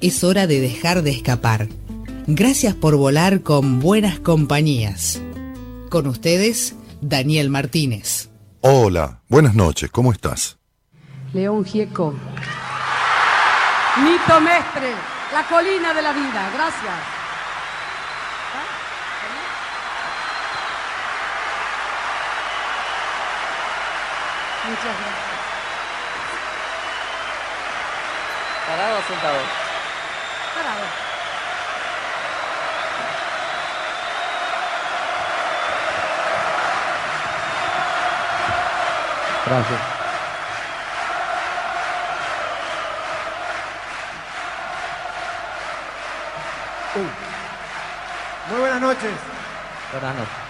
es hora de dejar de escapar. Gracias por volar con buenas compañías. Con ustedes, Daniel Martínez. Hola, buenas noches, ¿cómo estás? León Gieco. Mito Mestre, la colina de la vida. Gracias. Muchas gracias. ¿Parado o Gracias. Uh. Muy buenas noches. Buenas noches.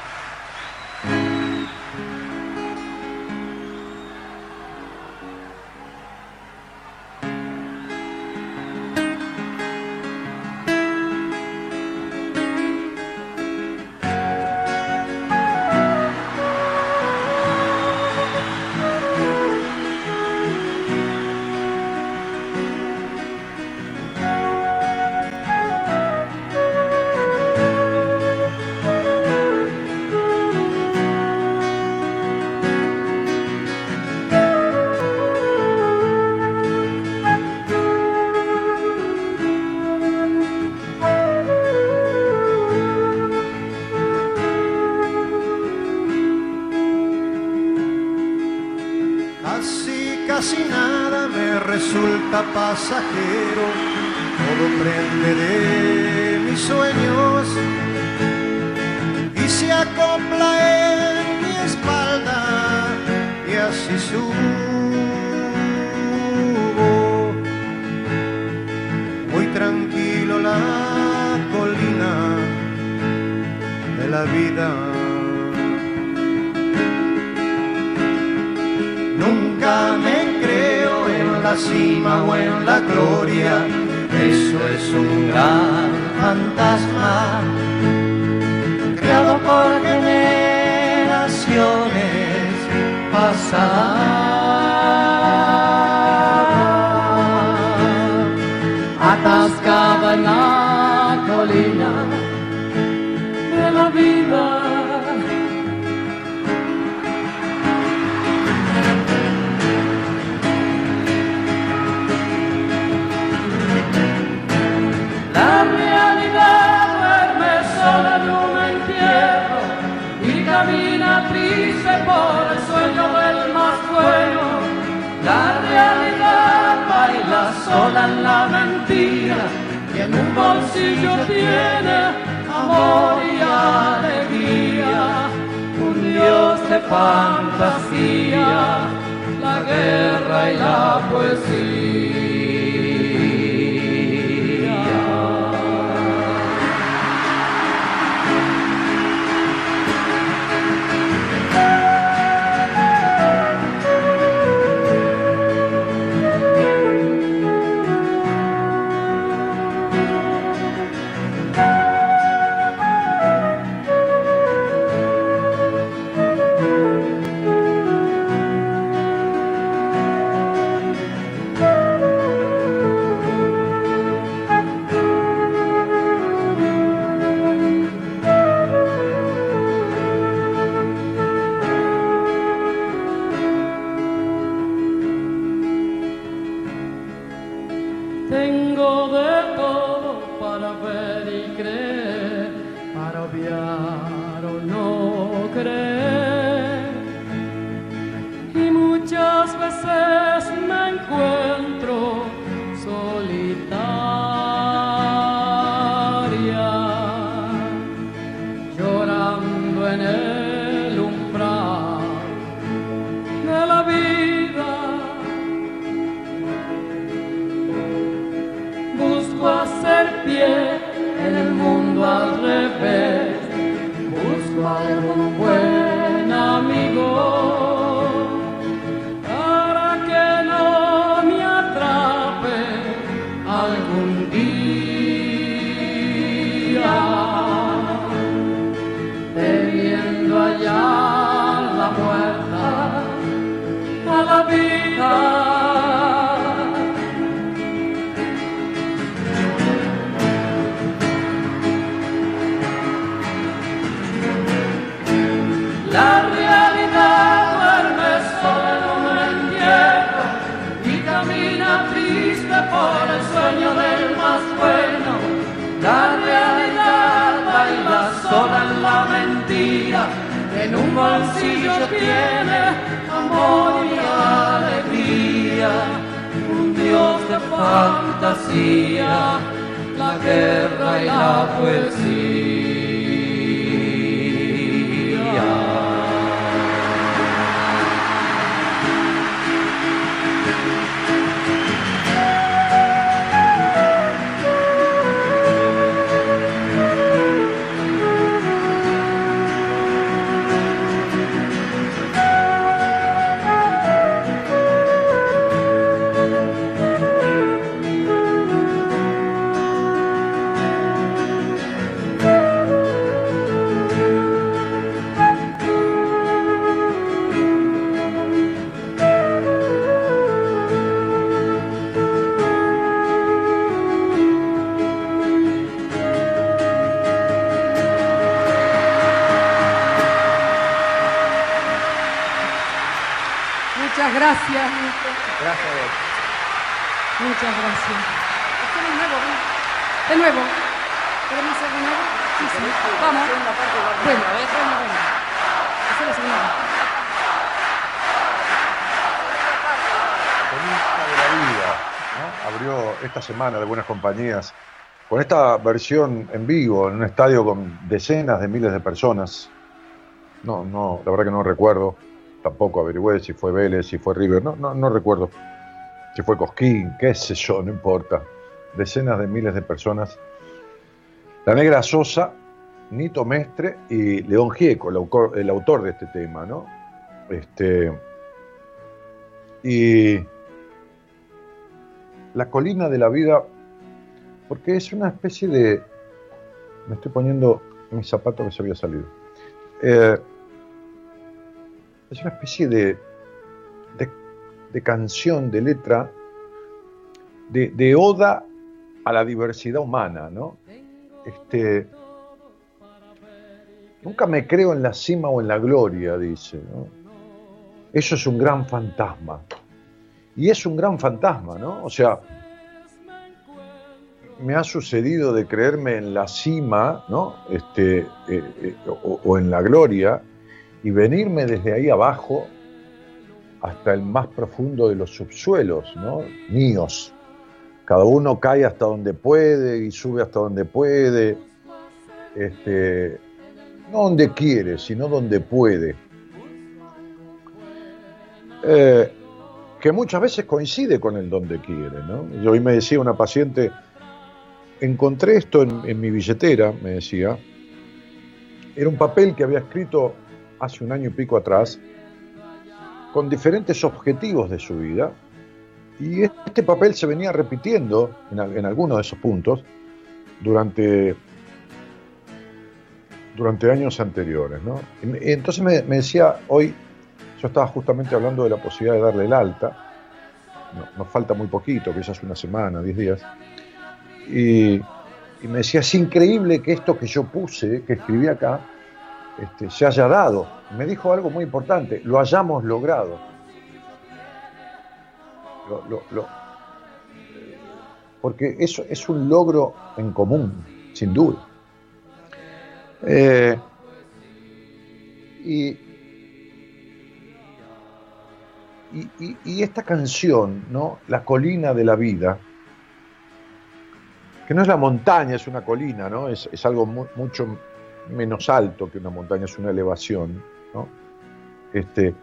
Compañías con esta versión en vivo en un estadio con decenas de miles de personas. No, no, la verdad que no recuerdo. Tampoco averigüé si fue Vélez, si fue River. No, no, no recuerdo. Si fue Cosquín, qué sé yo, no importa. Decenas de miles de personas. La Negra Sosa, Nito Mestre y León Gieco, el autor, de este tema, ¿no? Este, y la colina de la vida, porque es una especie de. Me estoy poniendo mi zapato que se había salido. Eh, es una especie de, de, canción, de letra, de, de oda a la diversidad humana, ¿no? Este, nunca me creo en la cima o en la gloria, dice, ¿no? Eso es un gran fantasma. Y es un gran fantasma, ¿no? O sea, me ha sucedido de creerme en la cima, ¿no? Este, eh, eh, o, en la gloria, y venirme desde ahí abajo hasta el más profundo de los subsuelos, ¿no? Míos. Cada uno cae hasta donde puede y sube hasta donde puede. Este, no donde quiere, sino donde puede. Eh, que muchas veces coincide con el donde quiere, ¿no? Yo hoy me decía una paciente, encontré esto en, mi billetera, me decía, era un papel que había escrito hace un año y pico atrás, con diferentes objetivos de su vida, y este papel se venía repitiendo en, algunos de esos puntos durante, durante años anteriores. ¿no? Entonces me, me decía, hoy yo estaba justamente hablando de la posibilidad de darle el alta, no- nos falta muy poquito, quizás una semana, diez días, y, me decía, es increíble que esto que yo puse, que escribí acá, este, se haya dado. Me dijo algo muy importante, lo hayamos logrado. Lo- lo- lo- porque eso es un logro en común, sin duda. Eh, y- y esta canción, ¿no? La colina de la vida, que no es la montaña, es una colina, ¿no? Es, es algo mu- mucho menos alto que una montaña, es una elevación, ¿no? Este,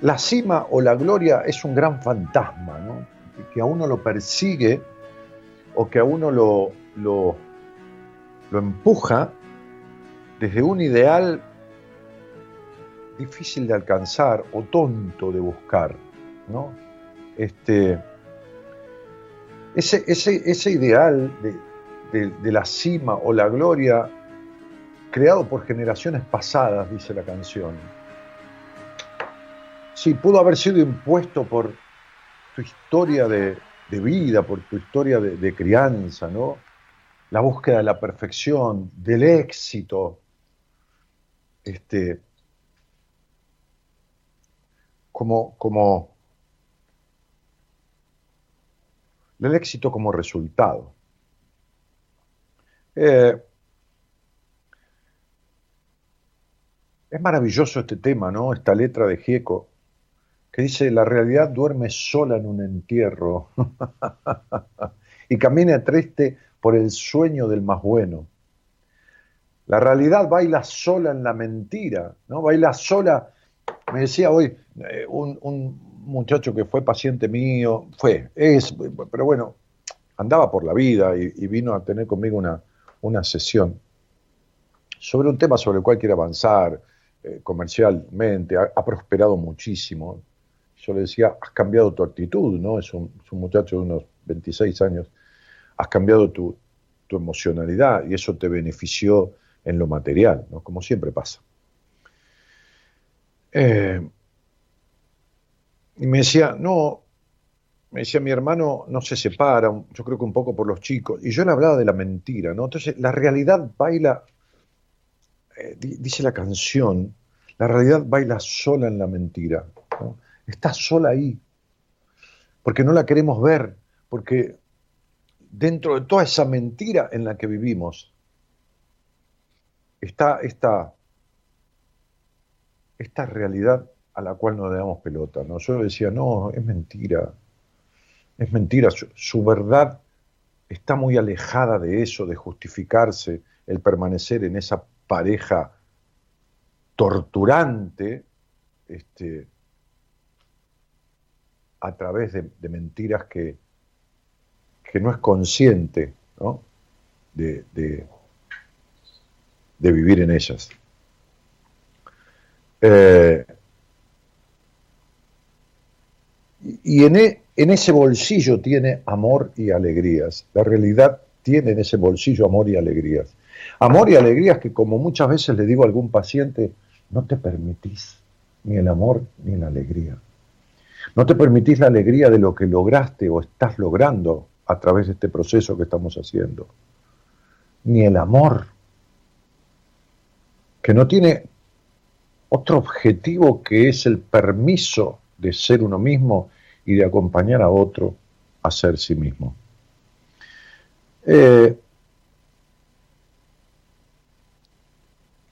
la cima o la gloria es un gran fantasma, ¿no? Que a uno lo persigue o que a uno lo, lo, lo empuja desde un ideal difícil de alcanzar o tonto de buscar, ¿no? Este, ese, ese, ese ideal de, de, la cima o la gloria creado por generaciones pasadas, dice la canción. Sí, pudo haber sido impuesto por tu historia de, de vida, por tu historia de, crianza, ¿no? La búsqueda de la perfección, del éxito, este, como, como el éxito como resultado. Eh, es maravilloso este tema, ¿no? Esta letra de Gieco, que dice, la realidad duerme sola en un entierro y camina triste por el sueño del más bueno. La realidad baila sola en la mentira, ¿no? Baila sola. Me decía hoy eh, un, muchacho que fue paciente mío, fue, es, pero bueno, andaba por la vida y, vino a tener conmigo una, una, sesión sobre un tema sobre el cual quiere avanzar eh, comercialmente, ha, prosperado muchísimo. Yo le decía, has cambiado tu actitud, ¿no? Es un, muchacho de unos 26 años, has cambiado tu, tu emocionalidad y eso te benefició en lo material, ¿no? como siempre pasa. Eh, y me decía, no, me decía, mi hermano no se separa, yo creo que un poco por los chicos, y yo le hablaba de la mentira, ¿no? Entonces, la realidad baila, eh, dice la canción, la realidad baila sola en la mentira, está sola ahí, porque no la queremos ver, porque dentro de toda esa mentira en la que vivimos, está esta, esta realidad a la cual no le damos pelota. ¿no? Yo decía, no, es mentira, es mentira, su, verdad está muy alejada de eso, de justificarse el permanecer en esa pareja torturante este, a través de, mentiras que, que, no es consciente ¿no? de, de vivir en ellas. Eh, y en, e, en, ese bolsillo tiene amor y alegrías. La realidad tiene en ese bolsillo amor y alegrías. Amor y alegrías que como muchas veces le digo a algún paciente, no te permitís ni el amor ni la alegría. No te permitís la alegría de lo que lograste o estás logrando a través de este proceso que estamos haciendo. Ni el amor que no tiene otro objetivo que es el permiso de ser uno mismo y de acompañar a otro a ser sí mismo. Eh,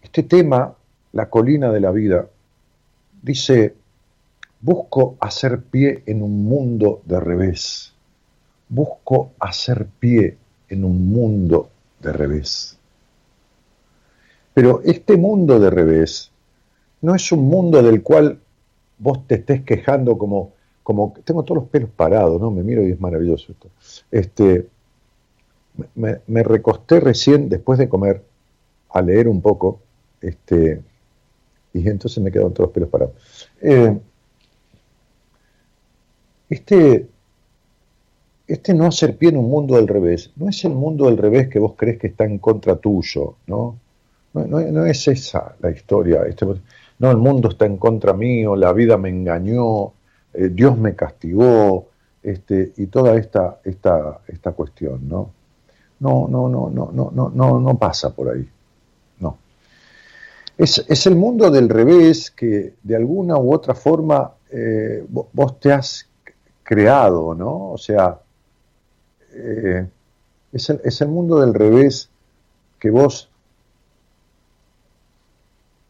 este tema, la colina de la vida, dice, busco hacer pie en un mundo de revés, busco hacer pie en un mundo de revés. Pero este mundo de revés no es un mundo del cual vos te estés quejando como, como tengo todos los pelos parados, ¿no? Me miro y es maravilloso esto. Este, me, recosté recién después de comer a leer un poco, este, y entonces me quedaron todos los pelos parados. Eh, este, este no hacer pie en un mundo del revés, no es el mundo del revés que vos crees que está en contra tuyo, ¿no? No, es esa la historia. Este, no, el mundo está en contra mío, la vida me engañó, eh, Dios me castigó, este, y toda esta, esta, esta cuestión, ¿no? No, no, no, no, no, no, no, pasa por ahí. No. Es, es el mundo del revés que de alguna u otra forma eh, vos te has creado, ¿no? O sea, eh, es, el, es el mundo del revés que vos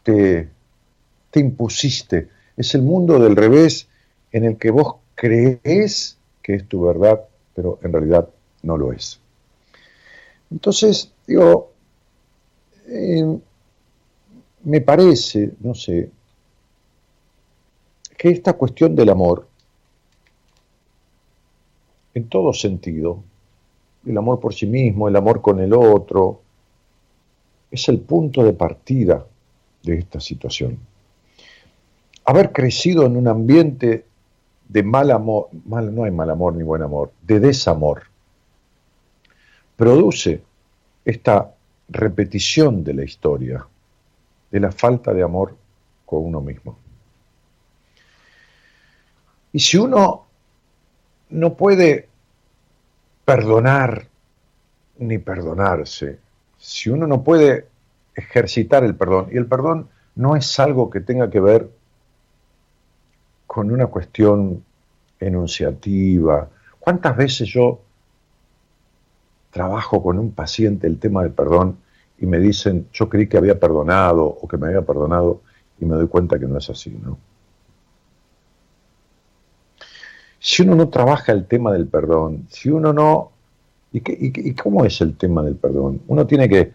te, impusiste. Es el mundo del revés en el que vos crees que es tu verdad, pero en realidad no lo es. Entonces, digo, eh, me parece, no sé, que esta cuestión del amor, en todo sentido, el amor por sí mismo, el amor con el otro, es el punto de partida de esta situación. Haber crecido en un ambiente de mal amor, mal, no hay mal amor ni buen amor, de desamor, produce esta repetición de la historia, de la falta de amor con uno mismo. Y si uno no puede perdonar ni perdonarse, si uno no puede ejercitar el perdón, y el perdón no es algo que tenga que ver con una cuestión enunciativa. ¿Cuántas veces yo trabajo con un paciente el tema del perdón y me dicen, yo creí que había perdonado o que me había perdonado y me doy cuenta que no es así, ¿no? Si uno no trabaja el tema del perdón, si uno no... ¿Y, cómo es el tema del perdón? Uno tiene que,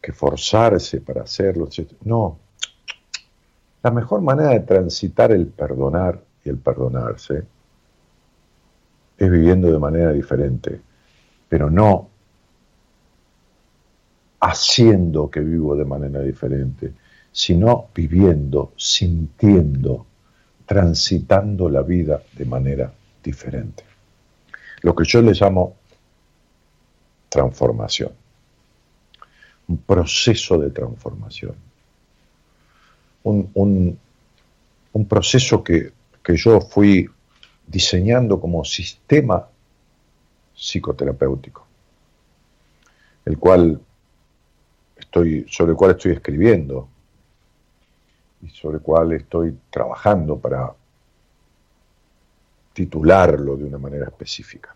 que forzarse para hacerlo. No. La mejor manera de transitar el perdonar y el perdonarse es viviendo de manera diferente, pero no haciendo que vivo de manera diferente, sino viviendo, sintiendo, transitando la vida de manera diferente. Lo que yo le llamo transformación, un proceso de transformación, un, proceso que, que yo fui diseñando como sistema psicoterapéutico, el cual estoy, sobre el cual estoy escribiendo y sobre el cual estoy trabajando para titularlo de una manera específica.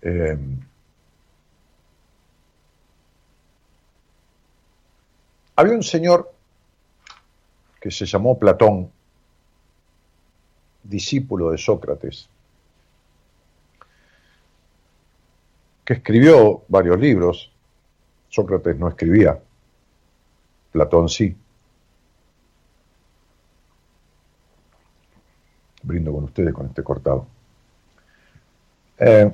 Eh, había un señor que se llamó Platón, discípulo de Sócrates, que escribió varios libros. Sócrates no escribía, Platón sí. Brindo con ustedes con este cortado. Eh,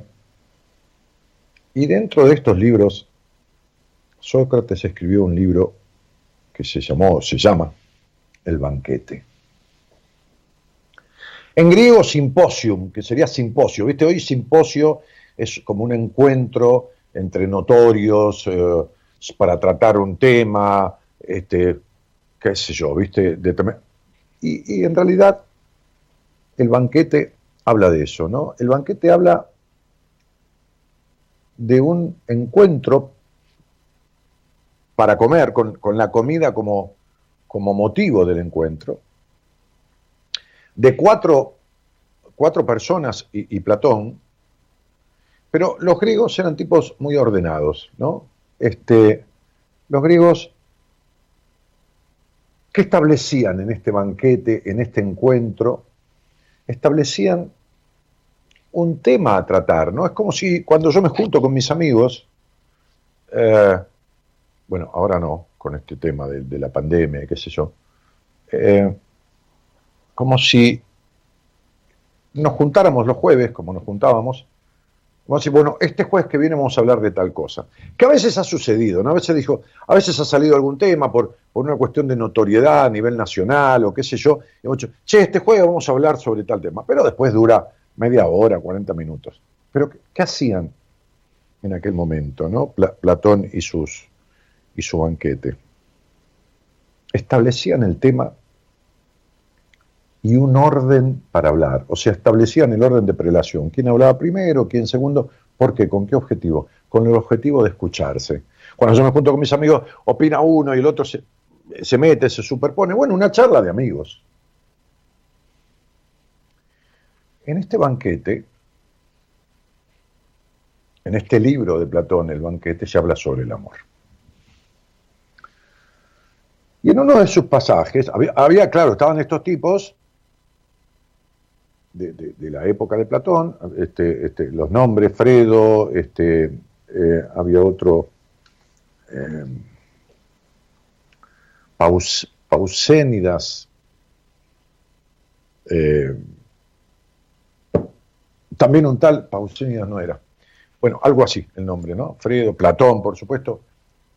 y dentro de estos libros, Sócrates escribió un libro que se llamó, se llama El banquete. En griego, simposium, que sería simposio. ¿Viste? Hoy simposio es como un encuentro entre notorios eh, para tratar un tema, este, qué sé yo, ¿viste? y, y en realidad el banquete habla de eso, ¿no? El banquete habla de un encuentro para comer, con, la comida como, como, motivo del encuentro, de cuatro, cuatro personas y, Platón, pero los griegos eran tipos muy ordenados, ¿no? Este, los griegos, ¿qué establecían en este banquete, en este encuentro? establecían un tema a tratar, ¿no? Es como si cuando yo me junto con mis amigos, eh, bueno, ahora no, con este tema de, la pandemia, qué sé yo, eh, como si nos juntáramos los jueves, como nos juntábamos, Vamos a decir, bueno, este jueves que viene vamos a hablar de tal cosa. Que a veces ha sucedido, ¿no? A veces dijo, a veces ha salido algún tema por, por una cuestión de notoriedad a nivel nacional o qué sé yo. Y hemos dicho, che, este jueves vamos a hablar sobre tal tema. Pero después dura media hora, 40 minutos. Pero, ¿qué, hacían en aquel momento, ¿no? Platón y, sus, y su banquete. Establecían el tema y un orden para hablar. O sea, establecían el orden de prelación. ¿Quién hablaba primero? ¿Quién segundo? ¿Por qué? ¿Con qué objetivo? Con el objetivo de escucharse. Cuando yo me junto con mis amigos, opina uno y el otro se, se mete, se superpone. Bueno, una charla de amigos. En este banquete, en este libro de Platón, el banquete, se habla sobre el amor. Y en uno de sus pasajes, había, claro, estaban estos tipos de, la época de Platón, este, este, los nombres, Fredo, este, eh, había otro, eh, Pausénidas, eh, también un tal, Pausénidas no era, Bueno, algo así el nombre, ¿no? Fredo, Platón, por supuesto,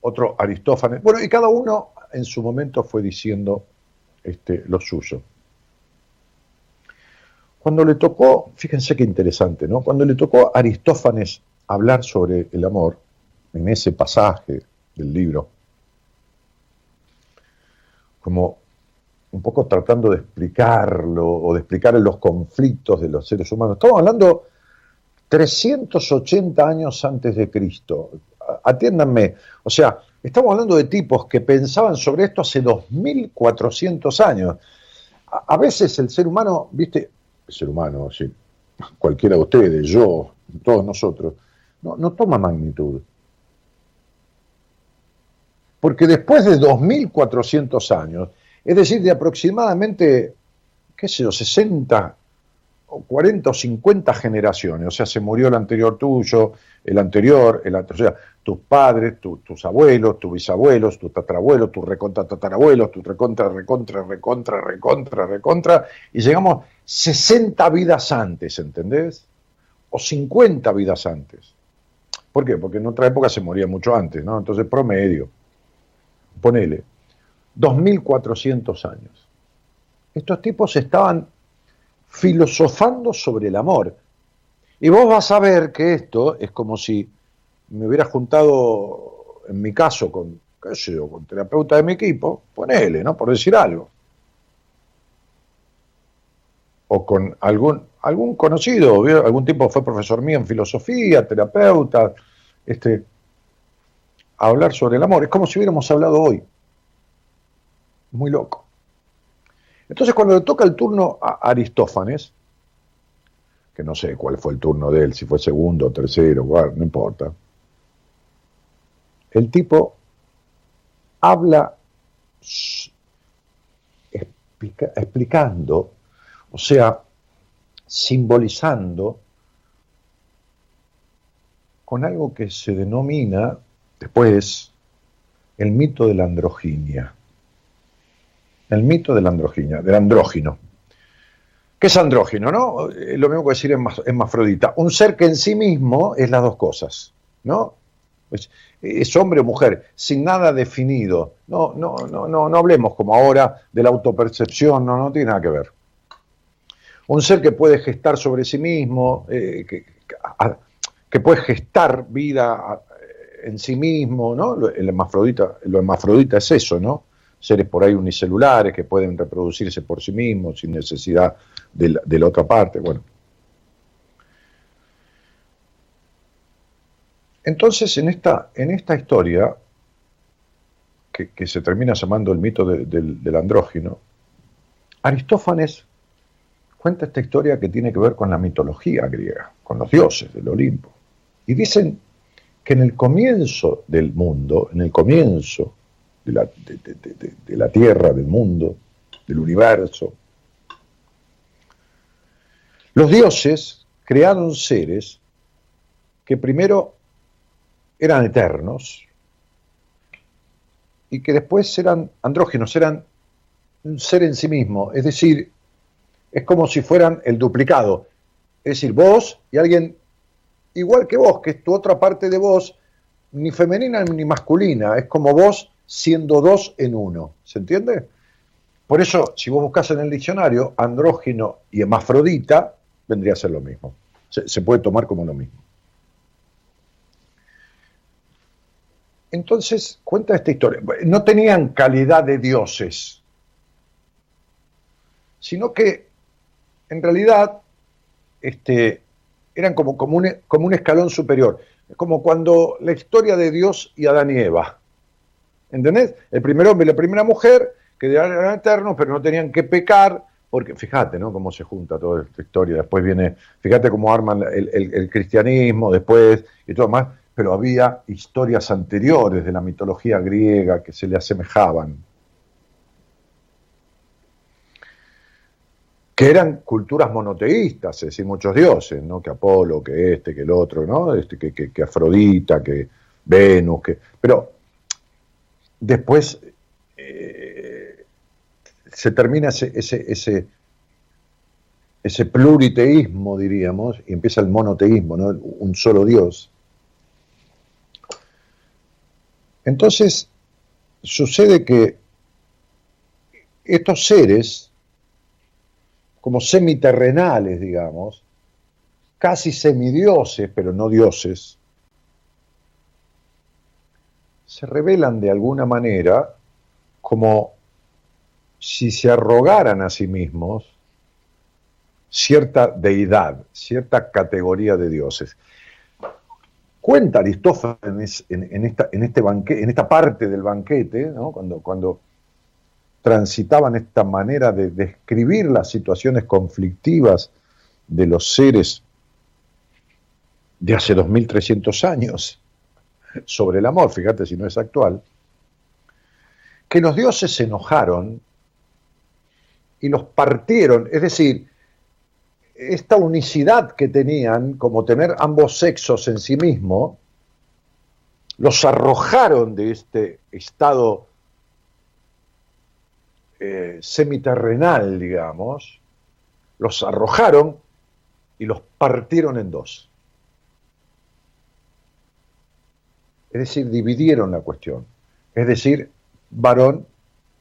otro Aristófanes. Bueno, y cada uno en su momento fue diciendo este, lo suyo. Cuando le tocó, fíjense qué interesante, ¿no? Cuando le tocó a Aristófanes hablar sobre el amor, en ese pasaje del libro, como un poco tratando de explicarlo o de explicar los conflictos de los seres humanos. Estamos hablando 380 años antes de Cristo. Atiéndanme, o sea, estamos hablando de tipos que pensaban sobre esto hace 2400 años. A, veces el ser humano, viste, el ser humano, cualquiera de ustedes, yo, todos nosotros, no, no toma magnitud. Porque después de 2400 años, es decir, de aproximadamente, qué sé yo, 60 o 40 o 50 generaciones, o sea, se murió el anterior tuyo, el anterior, el o sea, tus padres, tus abuelos, tus bisabuelos, tus tatarabuelos, tus recontra tatarabuelos, tus recontra, recontra, recontra, recontra, recontra, y llegamos 60 vidas antes, ¿entendés? O 50 vidas antes. ¿Por qué? Porque en otra época se moría mucho antes, ¿no? Entonces, promedio, ponele, 2400 años. Estos tipos estaban filosofando sobre el amor. Y vos vas a ver que esto es como si me hubiera juntado, en mi caso, con, qué sé yo, con terapeuta de mi equipo, ponele, ¿no? Por decir algo. O con algún, algún conocido, algún tipo fue profesor mío en filosofía, terapeuta, este, a hablar sobre el amor. Es como si hubiéramos hablado hoy. Muy loco. Entonces cuando le toca el turno a Aristófanes, que no sé cuál fue el turno de él, si fue segundo, tercero, no importa, el tipo habla explicando, o sea, simbolizando con algo que se denomina después el mito de la androginia el mito de la androginia, del andrógino. ¿Qué es andrógino, no? Eh, lo mismo que decir es mafrodita. Un ser que en sí mismo es las dos cosas, ¿no? Es, hombre o mujer, sin nada definido. No, no, no, no, no hablemos como ahora de la autopercepción, no, no tiene nada que ver. Un ser que puede gestar sobre sí mismo, eh, que, puede gestar vida eh, en sí mismo, ¿no? El hermafrodita, lo hermafrodita es eso, ¿no? Seres por ahí unicelulares que pueden reproducirse por sí mismos sin necesidad de la, otra parte. Bueno. Entonces, en esta, en esta historia, que, se termina llamando el mito del andrógino, Aristófanes cuenta esta historia que tiene que ver con la mitología griega, con los dioses del Olimpo. Y dicen que en el comienzo del mundo, en el comienzo de la, la Tierra, del mundo, del universo. Los dioses crearon seres que primero eran eternos y que después eran andrógenos, eran un ser en sí mismo, es decir, es como si fueran el duplicado, es decir, vos y alguien igual que vos, que es tu otra parte de vos, ni femenina ni masculina, es como vos siendo dos en uno. ¿Se entiende? Por eso, si vos buscas en el diccionario, andrógino y hemafrodita, vendría a ser lo mismo. Se, puede tomar como lo mismo. Entonces, cuenta esta historia. No tenían calidad de dioses, sino que en realidad este, eran como, como, un, como un escalón superior. Como cuando la historia de Dios y Adán y Eva. ¿Entendés? El primer hombre y la primera mujer, que eran eternos, pero no tenían que pecar, porque fíjate, ¿no? Cómo se junta toda esta historia. Después viene, fíjate cómo arman el, cristianismo, después y todo más, pero había historias anteriores de la mitología griega que se le asemejaban. que eran culturas monoteístas, es decir, muchos dioses, ¿no? Que Apolo, que este, que el otro, ¿no? Este, que, que, que Afrodita, que Venus, que. Pero después eh, se termina ese, ese, ese, pluriteísmo, diríamos, y empieza el monoteísmo, ¿no? un solo Dios. Entonces, sucede que estos seres, como semiterrenales, digamos, casi semidioses, pero no dioses, se revelan de alguna manera como si se arrogaran a sí mismos cierta deidad, cierta categoría de dioses. Cuenta Aristófanes en, esta, en, este en esta parte del banquete, cuando, cuando transitaban esta manera de describir las situaciones conflictivas de los seres de hace 2300 años sobre el amor, fíjate si no es actual, que los dioses se enojaron y los partieron, es decir, esta unicidad que tenían, como tener ambos sexos en sí mismo, los arrojaron de este estado eh, semiterrenal, digamos, los arrojaron y los partieron en dos. Es decir, dividieron la cuestión. Es decir, varón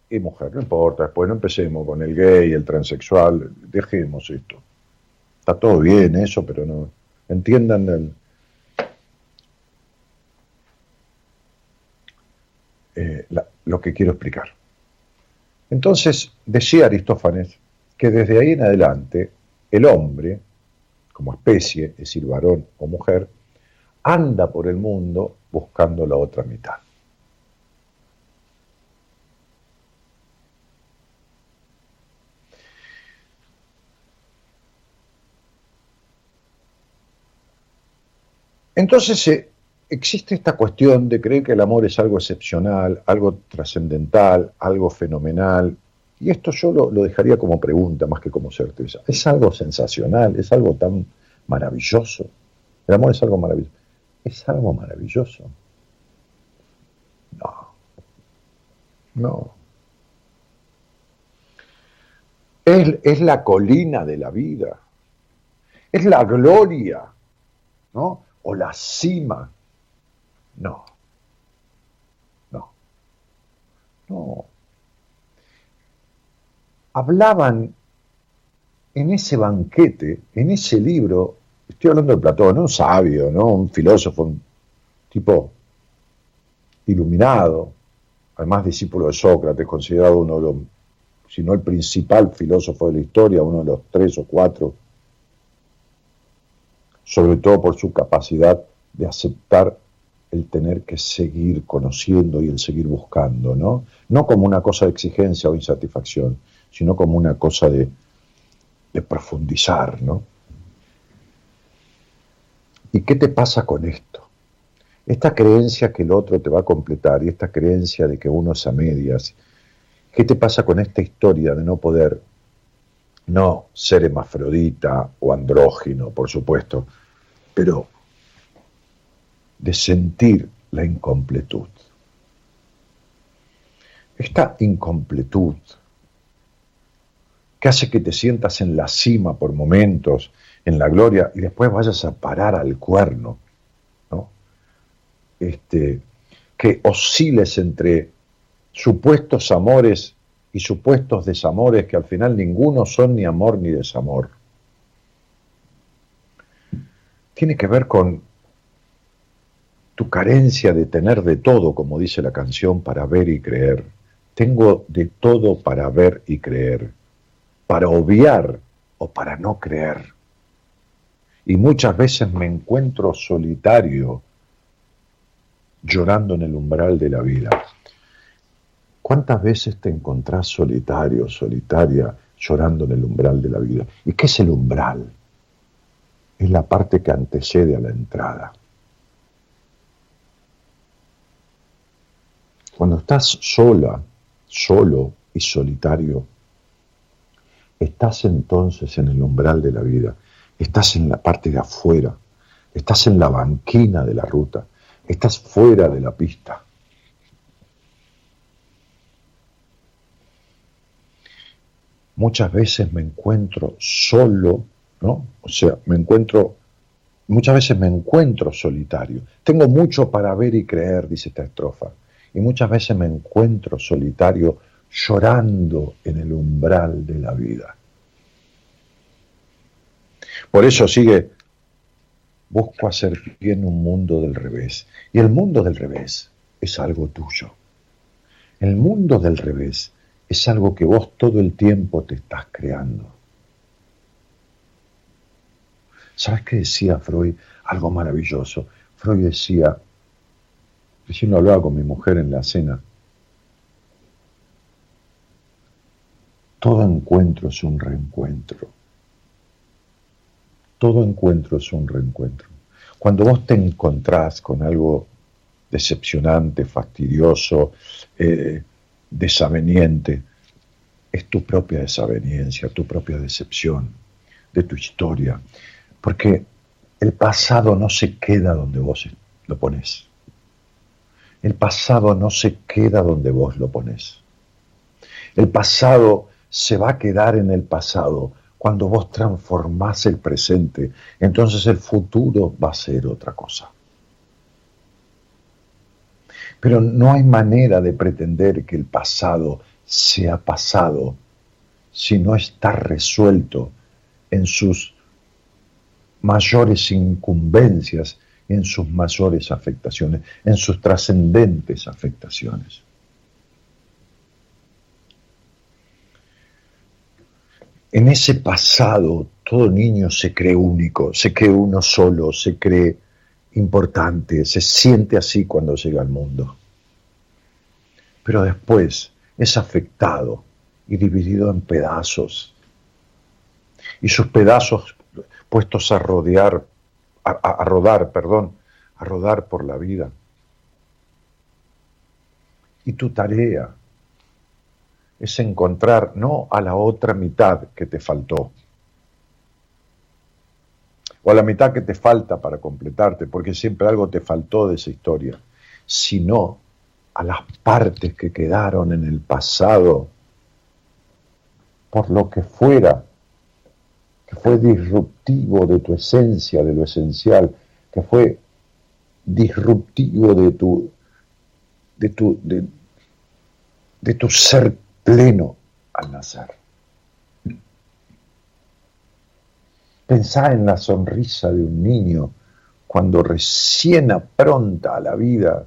y mujer. No importa, después no empecemos con el gay, el transexual, dejemos esto. Está todo bien eso, pero no. Entiendan eh, lo que quiero explicar. Entonces, decía Aristófanes que desde ahí en adelante el hombre, como especie, es decir, varón o mujer, anda por el mundo buscando la otra mitad. Entonces eh, existe esta cuestión de creer que el amor es algo excepcional, algo trascendental, algo fenomenal, y esto yo lo, dejaría como pregunta más que como certeza. ¿Es algo sensacional? ¿Es algo tan maravilloso? El amor es algo maravilloso. ¿Es algo maravilloso? No. No. Es, es la colina de la vida. Es la gloria. ¿No? o la cima. No. No. No. Hablaban en ese banquete, en ese libro, estoy hablando de Platón, un sabio, ¿no? un filósofo, un tipo iluminado, además discípulo de Sócrates, considerado uno de los, si no el principal filósofo de la historia, uno de los tres o cuatro sobre todo por su capacidad de aceptar el tener que seguir conociendo y el seguir buscando, ¿no? No como una cosa de exigencia o insatisfacción, sino como una cosa de, de profundizar, ¿no? ¿Y qué te pasa con esto? Esta creencia que el otro te va a completar y esta creencia de que uno es a medias, ¿qué te pasa con esta historia de no poder, no ser hermafrodita o andrógino, por supuesto, pero de sentir la incompletud. Esta incompletud que hace que te sientas en la cima por momentos, en la gloria, y después vayas a parar al cuerno, ¿no? Este, que osciles entre supuestos amores y supuestos desamores que al final ninguno son ni amor ni desamor tiene que ver con tu carencia de tener de todo, como dice la canción, para ver y creer. Tengo de todo para ver y creer, para obviar o para no creer. Y muchas veces me encuentro solitario, llorando en el umbral de la vida. ¿Cuántas veces te encontrás solitario, solitaria, llorando en el umbral de la vida? ¿Y qué es el umbral? es la parte que antecede a la entrada. Cuando estás sola, solo y solitario, estás entonces en el umbral de la vida, estás en la parte de afuera, estás en la banquina de la ruta, estás fuera de la pista. Muchas veces me encuentro solo ¿no? O sea, me encuentro, muchas veces me encuentro solitario. Tengo mucho para ver y creer, dice esta estrofa. y muchas veces me encuentro solitario llorando en el umbral de la vida. Por eso sigue, busco hacer bien un mundo del revés. Y el mundo del revés es algo tuyo. El mundo del revés es algo que vos todo el tiempo te estás creando. ¿Sabes qué decía Freud? Algo maravilloso. Freud decía, recién lo hablaba con mi mujer en la cena, todo encuentro es un reencuentro. Todo encuentro es un reencuentro. Cuando vos te encontrás con algo decepcionante, fastidioso, eh, desaveniente, es tu propia desaveniencia, tu propia decepción de tu historia. Porque el pasado no se queda donde vos lo pones. El pasado no se queda donde vos lo pones. El pasado se va a quedar en el pasado cuando vos transformás el presente. Entonces el futuro va a ser otra cosa. Pero no hay manera de pretender que el pasado sea pasado si no está resuelto en sus mayores incumbencias, en sus mayores afectaciones, en sus trascendentes afectaciones. En ese pasado todo niño se cree único, se cree uno solo, se cree importante, se siente así cuando llega al mundo. Pero después es afectado y dividido en pedazos. Y sus pedazos puestos a rodear, a, rodar, perdón, a rodar por la vida. Y tu tarea es encontrar no a la otra mitad que te faltó, o a la mitad que te falta para completarte, porque siempre algo te faltó de esa historia, sino a las partes que quedaron en el pasado, por lo que fuera, que fue disruptivo de tu esencia, de lo esencial, que fue disruptivo de tu, de tu, de, de tu ser pleno al nacer. Pensá en la sonrisa de un niño cuando recién apronta a la vida,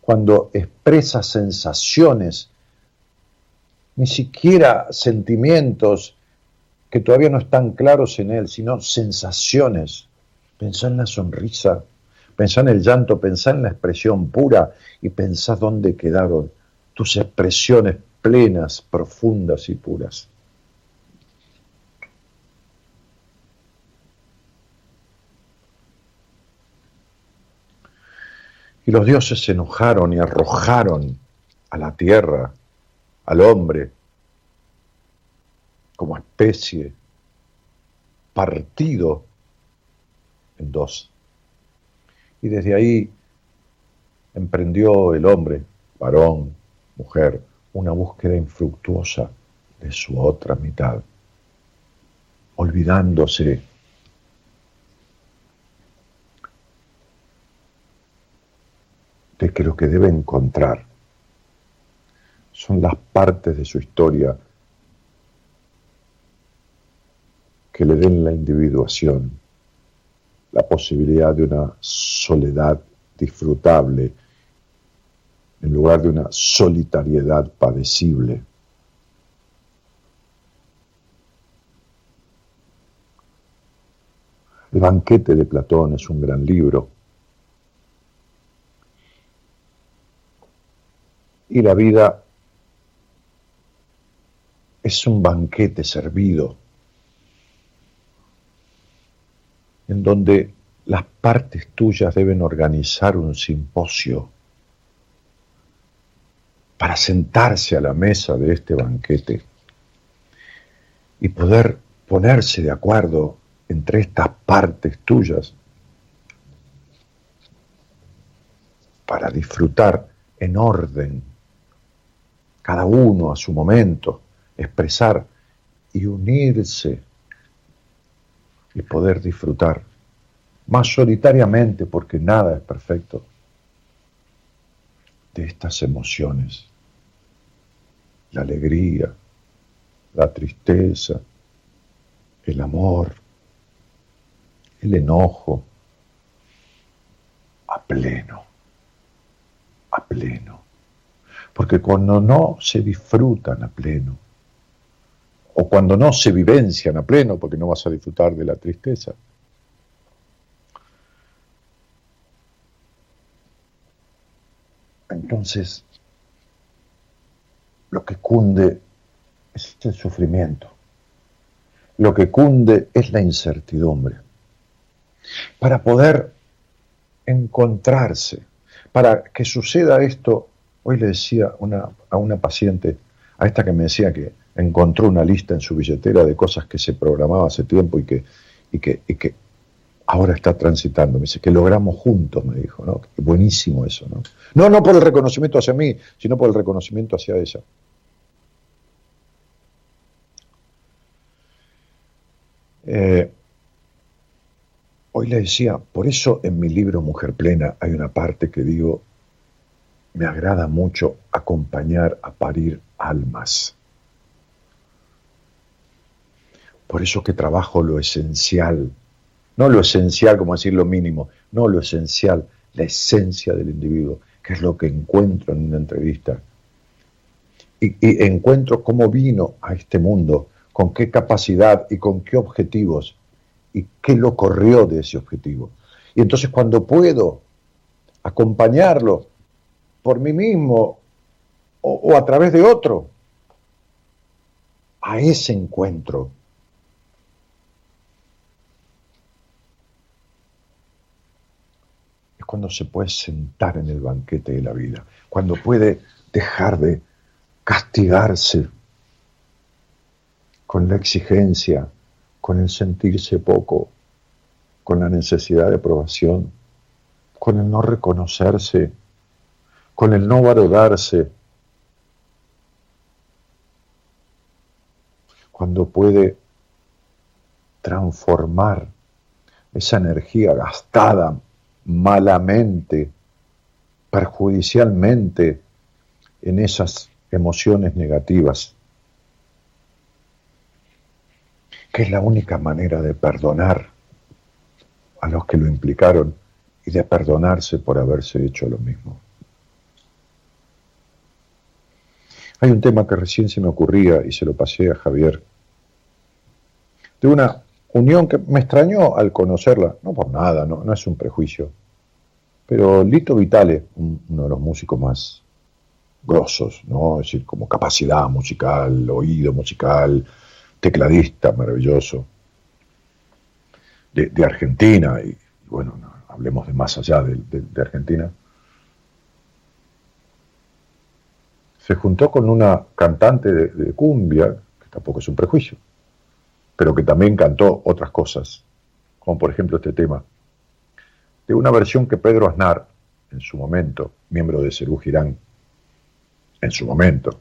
cuando expresa sensaciones, ni siquiera sentimientos que todavía no están claros en él, sino sensaciones. Pensá en la sonrisa, pensá en el llanto, pensá en la expresión pura y pensá dónde quedaron tus expresiones plenas, profundas y puras. Y los dioses se enojaron y arrojaron a la tierra, al hombre, como especie, partido en dos. Y desde ahí emprendió el hombre, varón, mujer, una búsqueda infructuosa de su otra mitad, olvidándose de que lo que debe encontrar son las partes de su historia que le den la individuación, la posibilidad de una soledad disfrutable en lugar de una solitariedad padecible. El banquete de Platón es un gran libro. Y la vida es un banquete servido en donde las partes tuyas deben organizar un simposio para sentarse a la mesa de este banquete y poder ponerse de acuerdo entre estas partes tuyas para disfrutar en orden, cada uno a su momento, expresar y unirse y poder disfrutar mayoritariamente porque nada es perfecto de estas emociones. La alegría, la tristeza, el amor, el enojo, a pleno, a pleno. Porque cuando no se disfrutan a pleno, o cuando no se vivencian a pleno, porque no vas a disfrutar de la tristeza, entonces lo que cunde es el sufrimiento. Lo que cunde es la incertidumbre. Para poder encontrarse, para que suceda esto, hoy le decía a una paciente, a esta que me decía que encontró una lista en su billetera de cosas que se programaba hace tiempo y que, y que, y que ahora está transitando. Me dice que logramos juntos, me dijo, ¿no? Buenísimo eso, ¿no? No, no por el reconocimiento hacia mí, sino por el reconocimiento hacia ella. Eh, hoy le decía, por eso en mi libro Mujer Plena hay una parte que digo, me agrada mucho acompañar a parir almas. Por eso que trabajo lo esencial, no lo esencial como decir lo mínimo, no lo esencial, la esencia del individuo, que es lo que encuentro en una entrevista. Y, y encuentro cómo vino a este mundo con qué capacidad y con qué objetivos y qué lo corrió de ese objetivo. Y entonces cuando puedo acompañarlo por mí mismo o, a través de otro, a ese encuentro, cuando se puede sentar en el banquete de la vida, cuando puede dejar de castigarse con la exigencia, con el sentirse poco, con la necesidad de aprobación, con el no reconocerse, con el no valorarse, cuando puede transformar esa energía gastada malamente, perjudicialmente en esas emociones negativas que es la única manera de perdonar a los que lo implicaron y de perdonarse por haberse hecho lo mismo. Hay un tema que recién se me ocurría y se lo pasé a Javier, de una unión que me extrañó al conocerla, no por nada, no, es un prejuicio, pero Lito Vitale, uno de los músicos más grosos, ¿no? es decir, como capacidad musical, oído musical, tecladista maravilloso de, Argentina, y, bueno, hablemos de más allá de, Argentina, se juntó con una cantante de, cumbia, que tampoco es un prejuicio, pero que también cantó otras cosas, como por ejemplo este tema, de una versión que Pedro Aznar, en su momento, miembro de Cerú Girán, en su momento,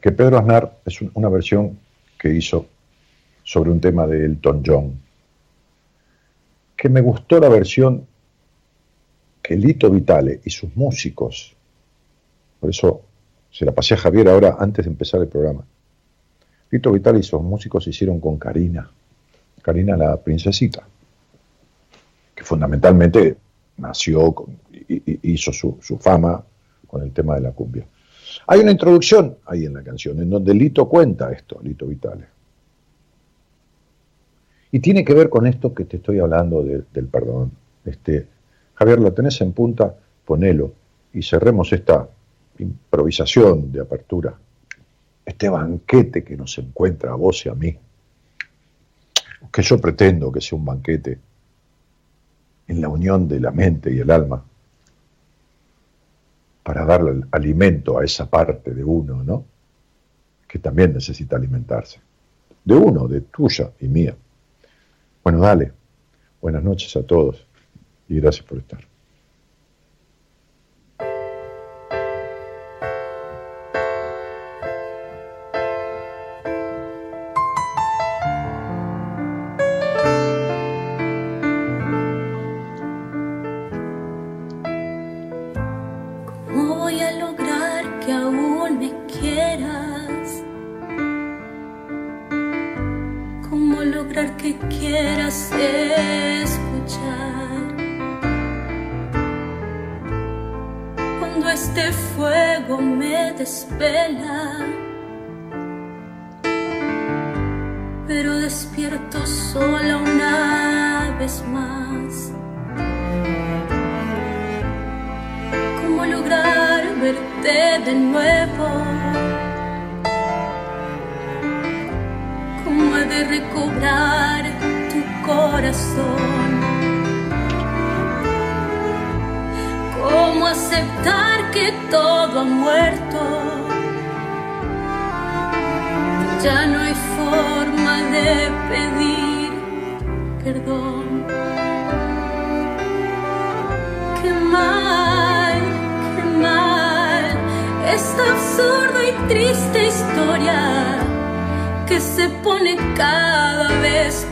que Pedro Aznar es una versión que hizo sobre un tema de Elton John, que me gustó la versión que Lito Vitale y sus músicos, por eso se la pasé a Javier ahora antes de empezar el programa, Lito Vitale y sus músicos hicieron con Karina, Karina la princesita, que fundamentalmente nació hizo su fama con el tema de la cumbia. Hay una introducción ahí en la canción, en donde Lito cuenta esto, Lito Vitale. Y tiene que ver con esto que te estoy hablando del perdón. Este, Javier, lo tenés en punta, ponelo y cerremos esta improvisación de apertura, este banquete que nos encuentra a vos y a mí, que yo pretendo que sea un banquete en la unión de la mente y el alma, para darle alimento a esa parte de uno, ¿no? Que también necesita alimentarse. De uno, de tuya y mía. Bueno, dale. Buenas noches a todos y gracias por estar.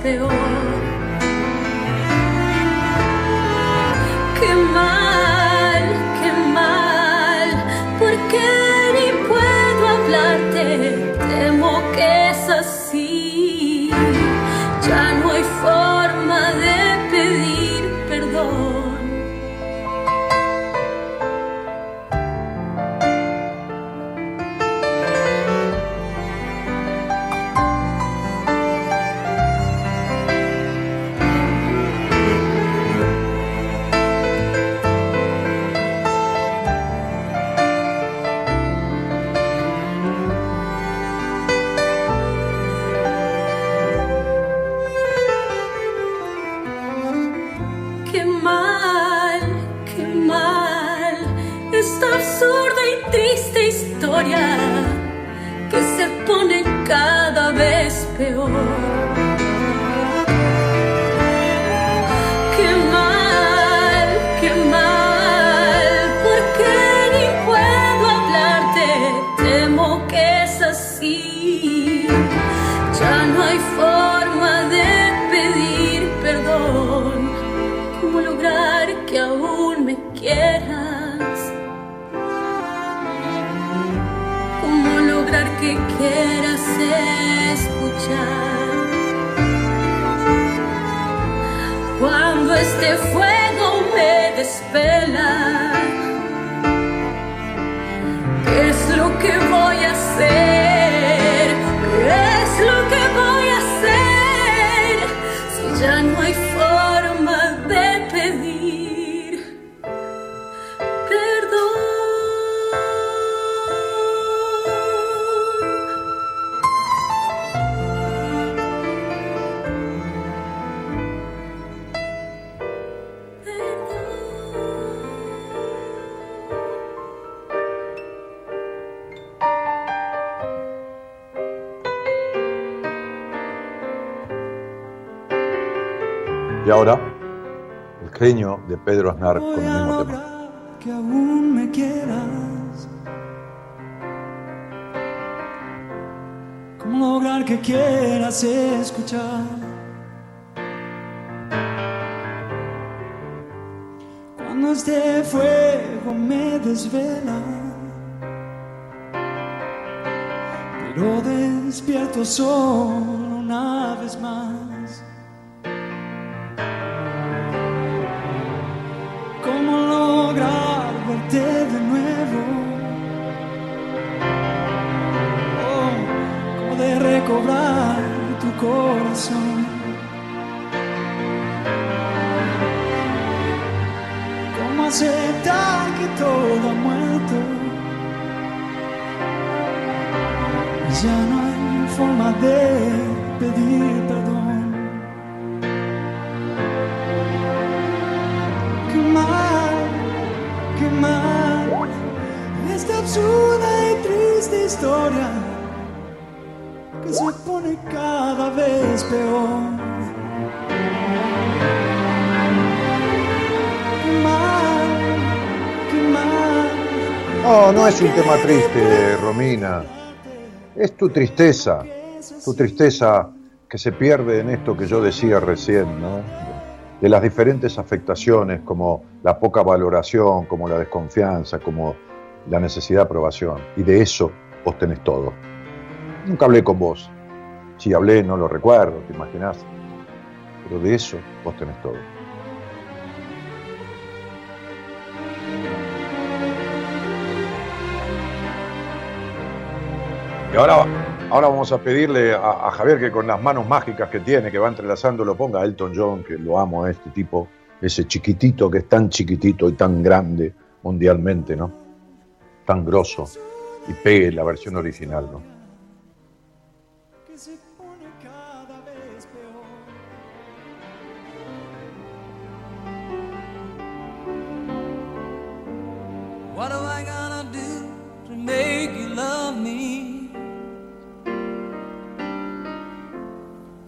Vez peor. Pedro Aznar con el mismo tema. Que aún me quieras. ¿Cómo lograr que quieras escuchar? Cuando este fuego me desvela, pero despierto solo corazón. Como aceptar que todo ha muerto. Ya no hay forma de pedir perdón. esta absurda y triste historia que se pone cada vez peor. No, no es un tema triste, Romina. Es tu tristeza, tu tristeza que se pierde en esto que yo decía recién, ¿no? de las diferentes afectaciones como la poca valoración, como la desconfianza, como la necesidad de aprobación. Y de eso vos tenés todo. Nunca hablé con vos. Si hablé, no lo recuerdo, ¿te imaginás? pero de eso vos tenés todo. Y ahora, ahora vamos a pedirle a, a Javier que con las manos mágicas que tiene, que va entrelazando, lo ponga a Elton John, que lo amo a este tipo, ese chiquitito que es tan chiquitito y tan grande mundialmente, ¿no? Tan grosso, y pegue la versión original, ¿no? What am I gonna do to make you love me?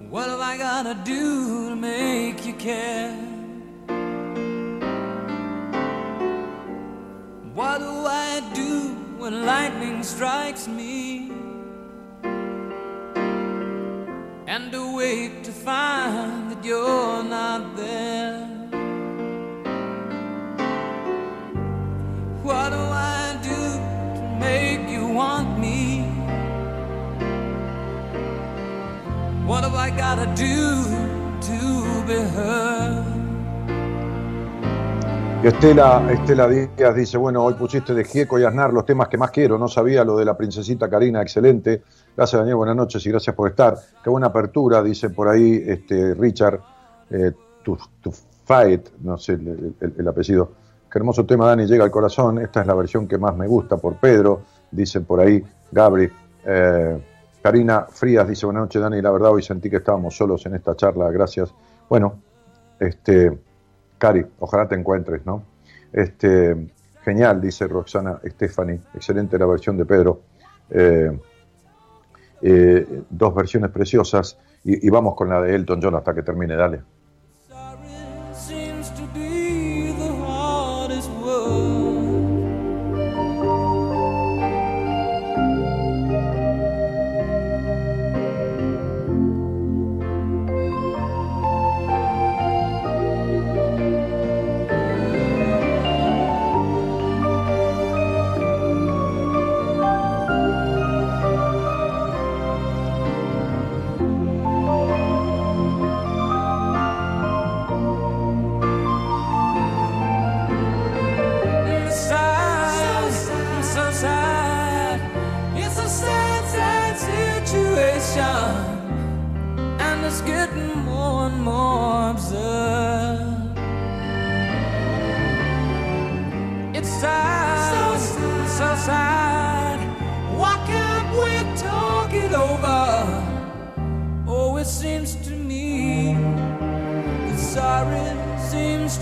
What am I gonna do to make you care? What do I do when lightning strikes me? And to wait to find that you're not there. What do I do to make you want me? What have I gotta do to be heard? Y Estela, Estela Díaz dice, bueno, hoy pusiste de Gieco y Aznar los temas que más quiero, no sabía lo de la princesita Karina, excelente. Gracias Daniel, buenas noches y gracias por estar. Qué buena apertura, dice por ahí este, Richard, eh, tu, tu fight, no sé el, el- el apellido. Qué hermoso tema, Dani, llega al corazón. Esta es la versión que más me gusta por Pedro, dicen por ahí Gabri. Eh, Karina Frías dice, buenas noches Dani, la verdad hoy sentí que estábamos solos en esta charla, gracias. Bueno, este, Cari, ojalá te encuentres, ¿no? Este, genial, dice Roxana Stephanie, excelente la versión de Pedro. Eh, eh, dos versiones preciosas y, y vamos con la de Elton John hasta que termine, dale.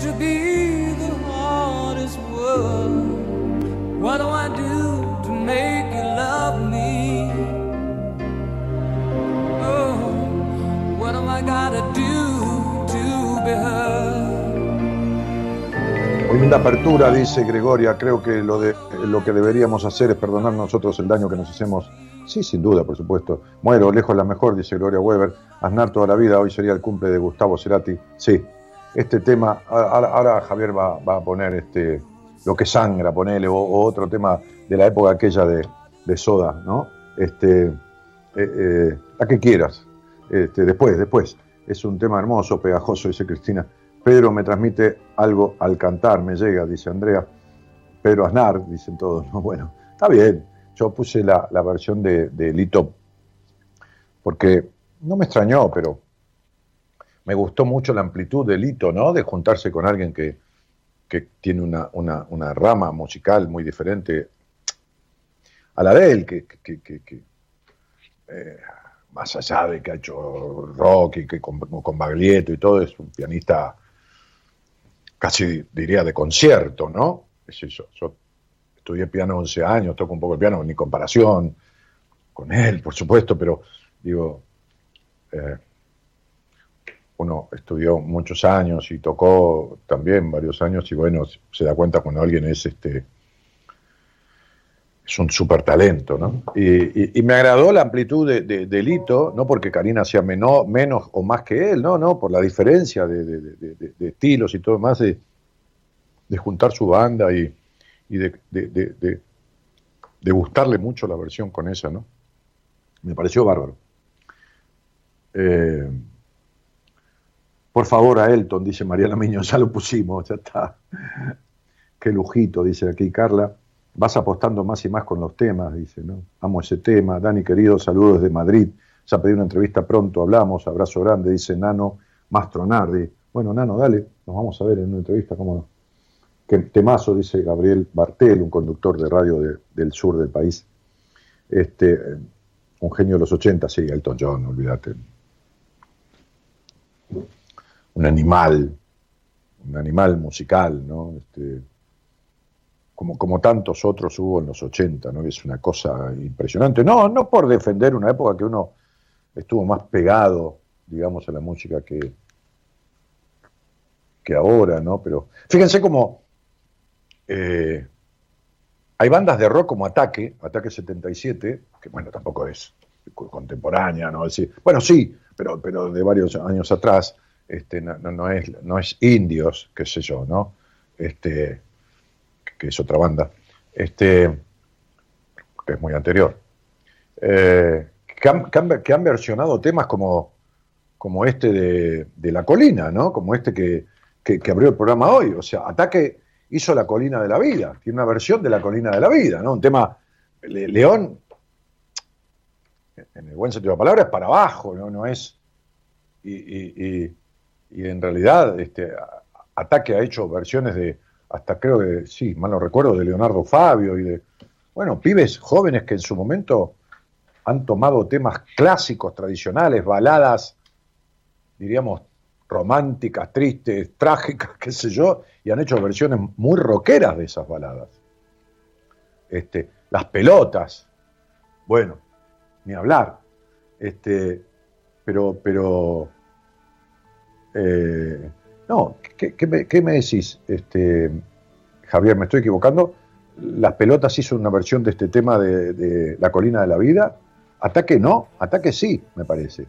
To be the hardest word. What do I do to make you love me? What am I gotta do to be heard? Muy linda apertura, dice Gregoria. Creo que lo, de, lo que deberíamos hacer es perdonar nosotros el daño que nos hacemos. Sí, sin duda, por supuesto. Muero, lejos la mejor, dice Gloria Weber. Aznar toda la vida, hoy sería el cumple de Gustavo Cerati. Sí, este tema, ahora, Javier va, a poner este, lo que sangra, ponele, o, otro tema de la época aquella de, Soda, ¿no? Este, eh, eh, la que quieras. Este, después, después. Es un tema hermoso, pegajoso, dice Cristina. Pedro me transmite algo al cantar, me llega, dice Andrea. Pedro Aznar, dicen todos. ¿no? Bueno, está bien. Yo puse la, la versión de, de Lito porque no me extrañó, pero me gustó mucho la amplitud de Lito, ¿no? De juntarse con alguien que, que tiene una, una, una rama musical muy diferente a la de él, que, eh, más allá de que ha hecho rock y que con, con Baglietto y todo, es un pianista casi diría de concierto, ¿no? Es eso, yo estudié piano 11 años, toco un poco el piano, ni comparación con él, por supuesto, pero digo, eh, uno estudió muchos años y tocó también varios años y bueno, se da cuenta cuando alguien es este es un súper talento, ¿no? Y, y- me agradó la amplitud de, de- no porque Karina sea menor, menos o más que él, no, no, por la diferencia de, de- estilos y todo más, de, juntar su banda y, y de gustarle mucho la versión con esa, ¿no? Me pareció bárbaro. Eh, Por favor, a Elton, dice Mariana Miño, ya lo pusimos, ya está. Qué lujito, dice aquí Carla. Vas apostando más y más con los temas, dice, ¿no? Amo ese tema. Dani, querido, saludos desde Madrid. Ya pedí una entrevista pronto, hablamos, abrazo grande, dice Nano Mastronardi. Bueno, Nano, dale, nos vamos a ver en una entrevista, cómo no. Qué temazo, dice Gabriel Bartel, un conductor de radio de- del sur del país. Este, un genio de los 80, sí, Elton John, olvídate. Un animal, un animal musical, ¿no? Este, como, como tantos otros hubo en los 80, ¿no? Es una cosa impresionante. No, no por defender una época que uno estuvo más pegado, digamos, a la música que, que ahora, ¿no? Pero fíjense cómo eh, hay bandas de rock como Ataque, Ataque 77, que bueno, tampoco es co- contemporánea, ¿no? Es decir, bueno, sí, pero, pero de varios años atrás, este, no, no- es, no es indios, qué sé yo, ¿no? Este, que es otra banda, este, que es muy anterior, eh, que, han, versionado temas como, como este de, de La Colina, ¿no? Como este que, que- abrió el programa hoy. O sea, Ataque hizo La Colina de la Vida, tiene una versión de La Colina de la Vida, ¿no? Un tema, Le- León, en el buen sentido de la palabra, es para abajo, ¿no? No es... Y- y en realidad, este, Ataque ha hecho versiones de, hasta creo que, sí, mal no recuerdo, de Leonardo Fabio y de, bueno, pibes jóvenes que en su momento han tomado temas clásicos, tradicionales, baladas, diríamos, románticas, tristes, trágicas, qué sé yo, y han hecho versiones muy rockeras de esas baladas. Este, las pelotas, bueno, ni hablar. Este, pero, pero, eh, no, ¿qué, me, decís, este, Javier? ¿Me estoy equivocando? Las pelotas hizo una versión de este tema de, La colina de la vida. Ataque no, ataque sí, me parece.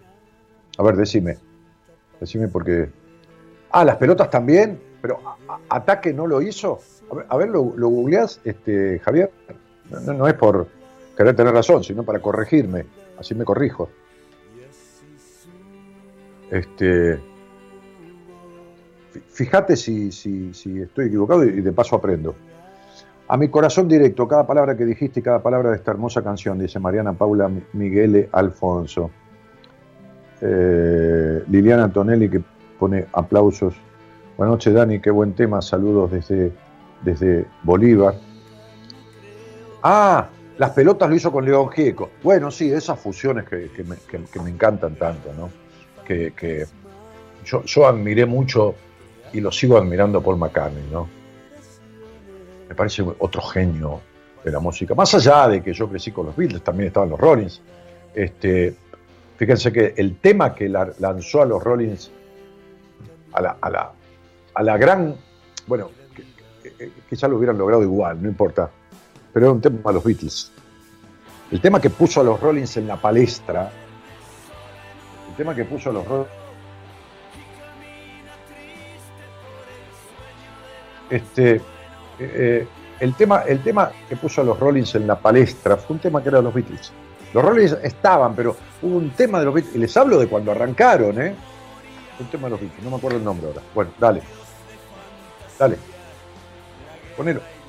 A ver, decime. Decime porque. Ah, las pelotas también, pero ataque no lo hizo. A ver, a ver, lo, lo googleás, este, Javier. No- no es por querer tener razón, sino para corregirme. Así me corrijo. Este. Fí- Fíjate si, si, si estoy equivocado y de paso aprendo. A mi corazón directo, cada palabra que dijiste y cada palabra de esta hermosa canción, dice Mariana Paula Mi- Miguele Alfonso. Eh, Liliana Antonelli que pone aplausos. Buenas noches, Dani, qué buen tema. Saludos desde, desde Bolívar. Ah, las pelotas lo hizo con León Gieco. Bueno, sí, esas fusiones que, me, encantan tanto, ¿no? Que, yo admiré mucho y lo sigo admirando a Paul McCartney, ¿no? Me parece otro genio de la música. Más allá de que yo crecí con los Beatles, también estaban los Rollins. Este, fíjense que el tema que la- lanzó a los Rollins a la, a la, a la gran. Bueno, que ya lo hubieran logrado igual, no importa. Pero era un tema a los Beatles. El tema que puso a los Rollins en la palestra. El tema que puso a los Rollins. Este, eh, eh, el, tema, el tema que puso a los Rollins en la palestra fue un tema que era de los Beatles. Los Rollins estaban, pero hubo un tema de los Beatles. Y les hablo de cuando arrancaron, ¿eh? Un tema de los Beatles, no me acuerdo el nombre ahora. Bueno, dale. Dale. Ponelo.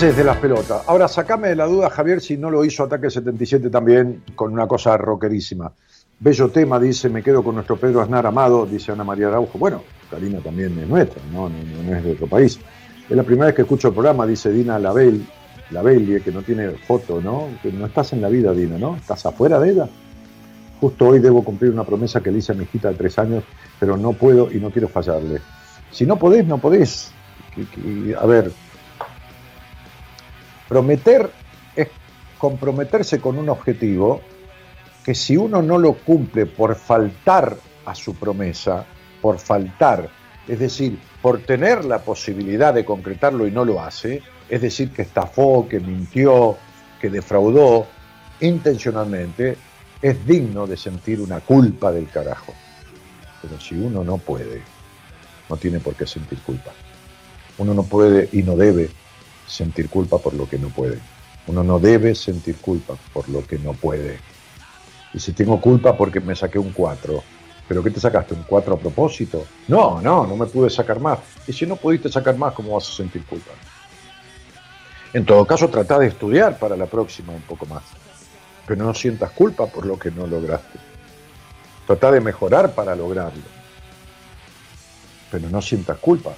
De las pelotas. Ahora, sacame de la duda, Javier, si no lo hizo Ataque 77 también con una cosa rockerísima. Bello tema, dice, me quedo con nuestro Pedro Aznar amado, dice Ana María Araujo. Bueno, Karina también es nuestra, no- no es de otro país. Es la primera vez que escucho el programa, dice Dina Label, Labelie, que no tiene foto, ¿no? Que no estás en la vida, Dina, ¿no? ¿Estás afuera de ella? Justo hoy debo cumplir una promesa que le hice a mi hijita de tres años, pero no puedo y no quiero fallarle. Si no podés, no podés. a ver, prometer es comprometerse con un objetivo que si uno no lo cumple por faltar a su promesa, por faltar, es decir, por tener la posibilidad de concretarlo y no lo hace, es decir, que estafó, que mintió, que defraudó intencionalmente, es digno de sentir una culpa del carajo. Pero si uno no puede, no tiene por qué sentir culpa. Uno no puede y no debe sentir culpa por lo que no puede. Uno no debe sentir culpa por lo que no puede. Y si tengo culpa porque me saqué un 4, ¿pero qué te sacaste? ¿Un 4 a propósito? No, no, no me pude sacar más. Y si no pudiste sacar más, ¿cómo vas a sentir culpa? En todo caso, trata de estudiar para la próxima un poco más pero no sientas culpa por lo que no lograste. Trata de mejorar para lograrlo, pero no sientas culpa,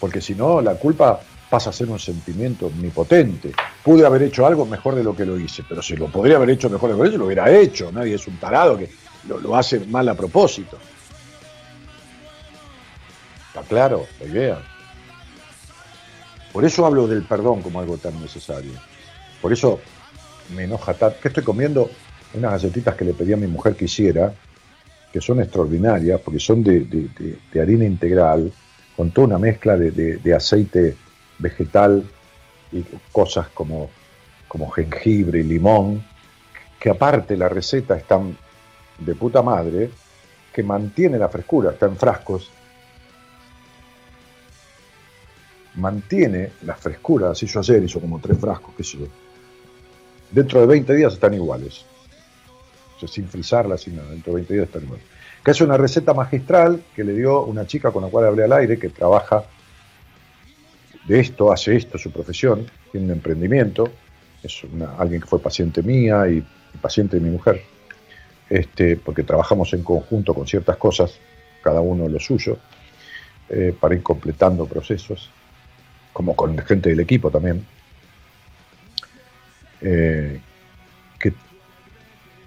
porque si no, la culpa pasa a ser un sentimiento omnipotente. Pude haber hecho algo mejor de lo que lo hice, pero si lo podría haber hecho mejor de lo que lo hice, lo hubiera hecho. Nadie es un tarado que lo, hace mal a propósito. ¿Está claro la idea? Por eso hablo del perdón como algo tan necesario. Por eso me enoja tanto, que estoy comiendo unas galletitas que le pedí a mi mujer que hiciera, que son extraordinarias, porque son de, harina integral, con toda una mezcla de, aceite vegetal y cosas como, como jengibre y limón, que aparte la receta está de puta madre, que mantiene la frescura, está en frascos, mantiene la frescura, así yo ayer hizo como tres frascos, qué sé yo dentro de 20 días están iguales. sin frizarla, sin dentro de 20 días están iguales. Que es una receta magistral que le dio una chica con la cual hablé al aire, que trabaja de esto, hace esto, su profesión, tiene un emprendimiento, es alguien que fue paciente mía y, paciente de mi mujer, este, porque trabajamos en conjunto con ciertas cosas, cada uno lo suyo, eh, para ir completando procesos, como con gente del equipo también. Eh, que,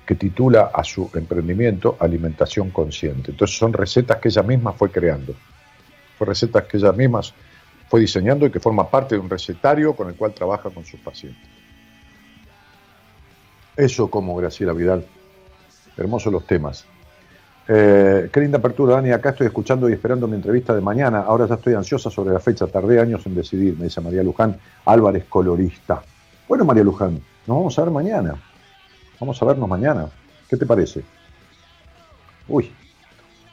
que, titula a su emprendimiento Alimentación Consciente. Entonces son recetas que ella misma fue creando. Fue recetas que ella misma fue diseñando y que forma parte de un recetario con el cual trabaja con sus pacientes. Eso como Graciela Vidal. Hermosos los temas. Eh, qué linda apertura, Dani. Acá estoy escuchando y esperando mi entrevista de mañana. Ahora ya estoy ansiosa sobre la fecha. Tardé años en decidir, me dice María Luján Álvarez, colorista. Bueno, María Luján, nos vamos a ver mañana. Vamos a vernos mañana. ¿Qué te parece? Uy,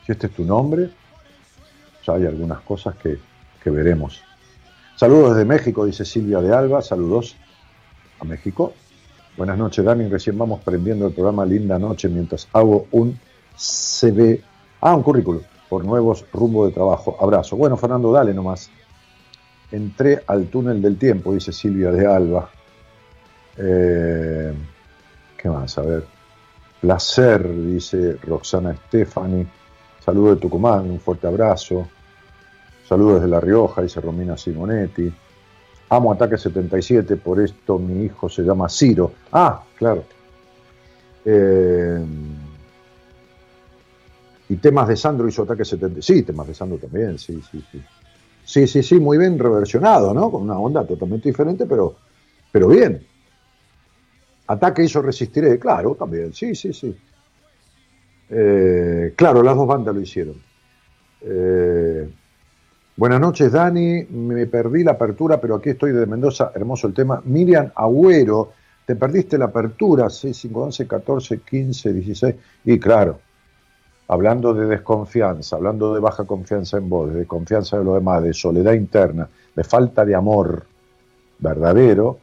si este es tu nombre, ya hay algunas cosas que, veremos. Saludos desde México, dice Silvia de Alba. Saludos a México. Buenas noches, Dani. Recién vamos prendiendo el programa Linda Noche mientras hago un CV. Ah, un currículum por nuevos rumbo de trabajo. Abrazo. Bueno, Fernando, dale nomás. Entré al túnel del tiempo, dice Silvia de Alba. Eh, ¿Qué más? A ver. Placer, dice Roxana Stefani. Saludos de Tucumán, un fuerte abrazo. Saludos desde La Rioja, dice Romina Simonetti. Amo Ataque 77, por esto mi hijo se llama Ciro. Ah, claro. Eh, y temas de Sandro hizo Ataque 77. Sí, temas de Sandro también, sí, sí, sí. Sí, sí, sí, muy bien reversionado, ¿no? Con una onda totalmente diferente, pero, pero bien. Ataque hizo Resistiré, claro, también, sí, sí, sí. Eh, claro, las dos bandas lo hicieron. Eh, buenas noches, Dani. Me perdí la apertura, pero aquí estoy de Mendoza. Hermoso el tema. Miriam Agüero, te perdiste la apertura. 6, 5, 11, 14, 15, 16. Y claro, hablando de desconfianza, hablando de baja confianza en vos, de confianza de los demás, de soledad interna, de falta de amor verdadero,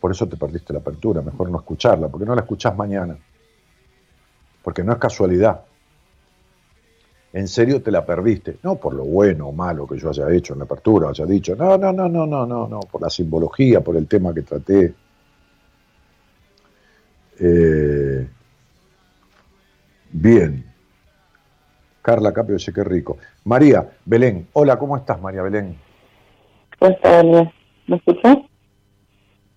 por eso te perdiste la apertura, mejor no escucharla, porque no la escuchás mañana. Porque no es casualidad. En serio te la perdiste, no por lo bueno o malo que yo haya hecho en la apertura, haya dicho, no, no, no, no, no, no, no, por la simbología, por el tema que traté. Eh, bien. Carla Capio dice que rico. María Belén, hola, ¿cómo estás María Belén? Pues, ¿me escuchas?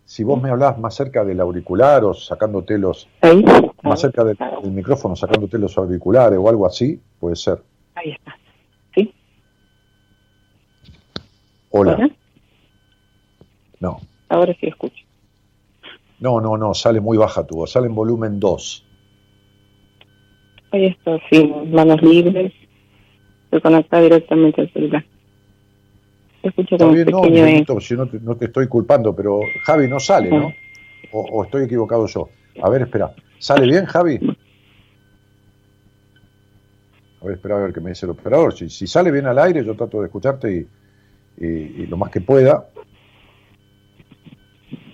si vos me hablás más cerca del auricular o sacándote los, Ahí. más cerca del, del micrófono, sacándote los auriculares o algo así, puede ser. Ahí está. ¿Sí? Hola. ¿Ahora? No, Ahora sí escucho. no, no, no, sale muy baja tu voz, sale en volumen 2. Ahí está, sí, manos libres. Se conecta directamente al celular. Se escucha Está como bien, no. Miguelito, si no te, no te estoy culpando, pero Javi no sale, ¿no? O, o estoy equivocado yo. A ver, espera. ¿Sale bien, Javi? A ver, espera a ver qué me dice el operador. Si, si sale bien al aire, yo trato de escucharte y, y- y lo más que pueda.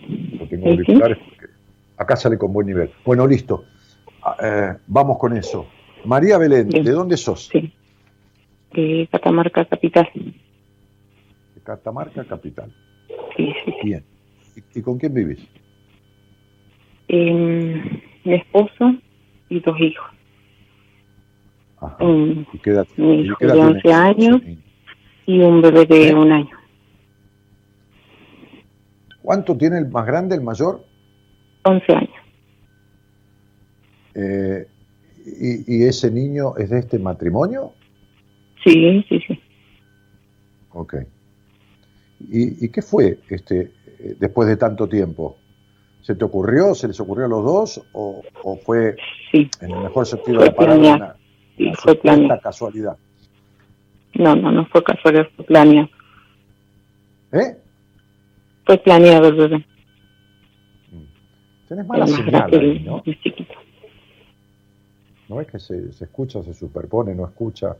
No tengo auriculares porque acá sale con buen nivel. Bueno, listo. Ah, eh, vamos con eso. María Belén, Bien. ¿de dónde sos? Sí. De Catamarca Capital. De Catamarca, capital. Sí, sí. Bien. ¿Y, y con quién vivís? Eh, mi esposo y dos hijos. Ajá. Mm, ¿Y qué edad, Mi y hijo de tiene 11 años. Y un bebé de ¿Eh? un año. ¿Cuánto tiene el más grande, el mayor? 11 años. Eh, y, y ese niño es de este matrimonio? Sí, sí, sí. Ok. ¿Y, y qué fue este eh, después de tanto tiempo? ¿Se te ocurrió? ¿Se les ocurrió a los dos? ¿O, o fue, Sí, en el mejor sentido de la palabra, una fue planeado. casualidad? No, no, no fue casualidad, fue planeado. ¿Eh? Fue planeado el bebé. Tenés mala señal ahí, ¿no? más chiquito. ¿No es que se, se escucha, se superpone, no escucha?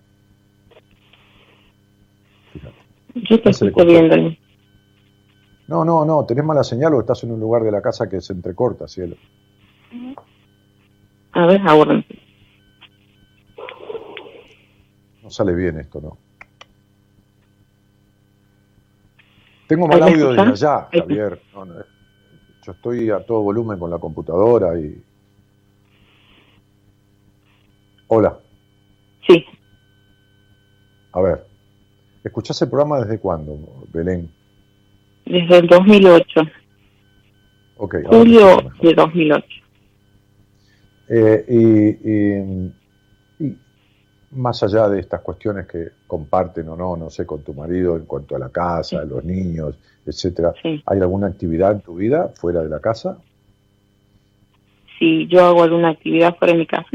Fíjate. Yo te Ya se le escucho cortó. bien, Dani. No, no, no, tenés mala señal o estás en un lugar de la casa que se entrecorta, cielo. A ver, ahora. No sale bien esto, ¿no? Tengo mal ¿Ahí me audio desde allá. Javier. No, no, yo estoy a todo volumen con la computadora y... Hola, Sí, a ver. ¿Escuchás el programa desde cuándo, Belén? desde el 2008. Ok. ahora te Julio de 2008. Eh, y- y más allá de estas cuestiones que comparten o no, no sé, con tu marido en cuanto a la casa, los niños, etcétera, Sí. ¿hay alguna actividad en tu vida fuera de la casa? Si yo hago alguna actividad fuera de mi casa,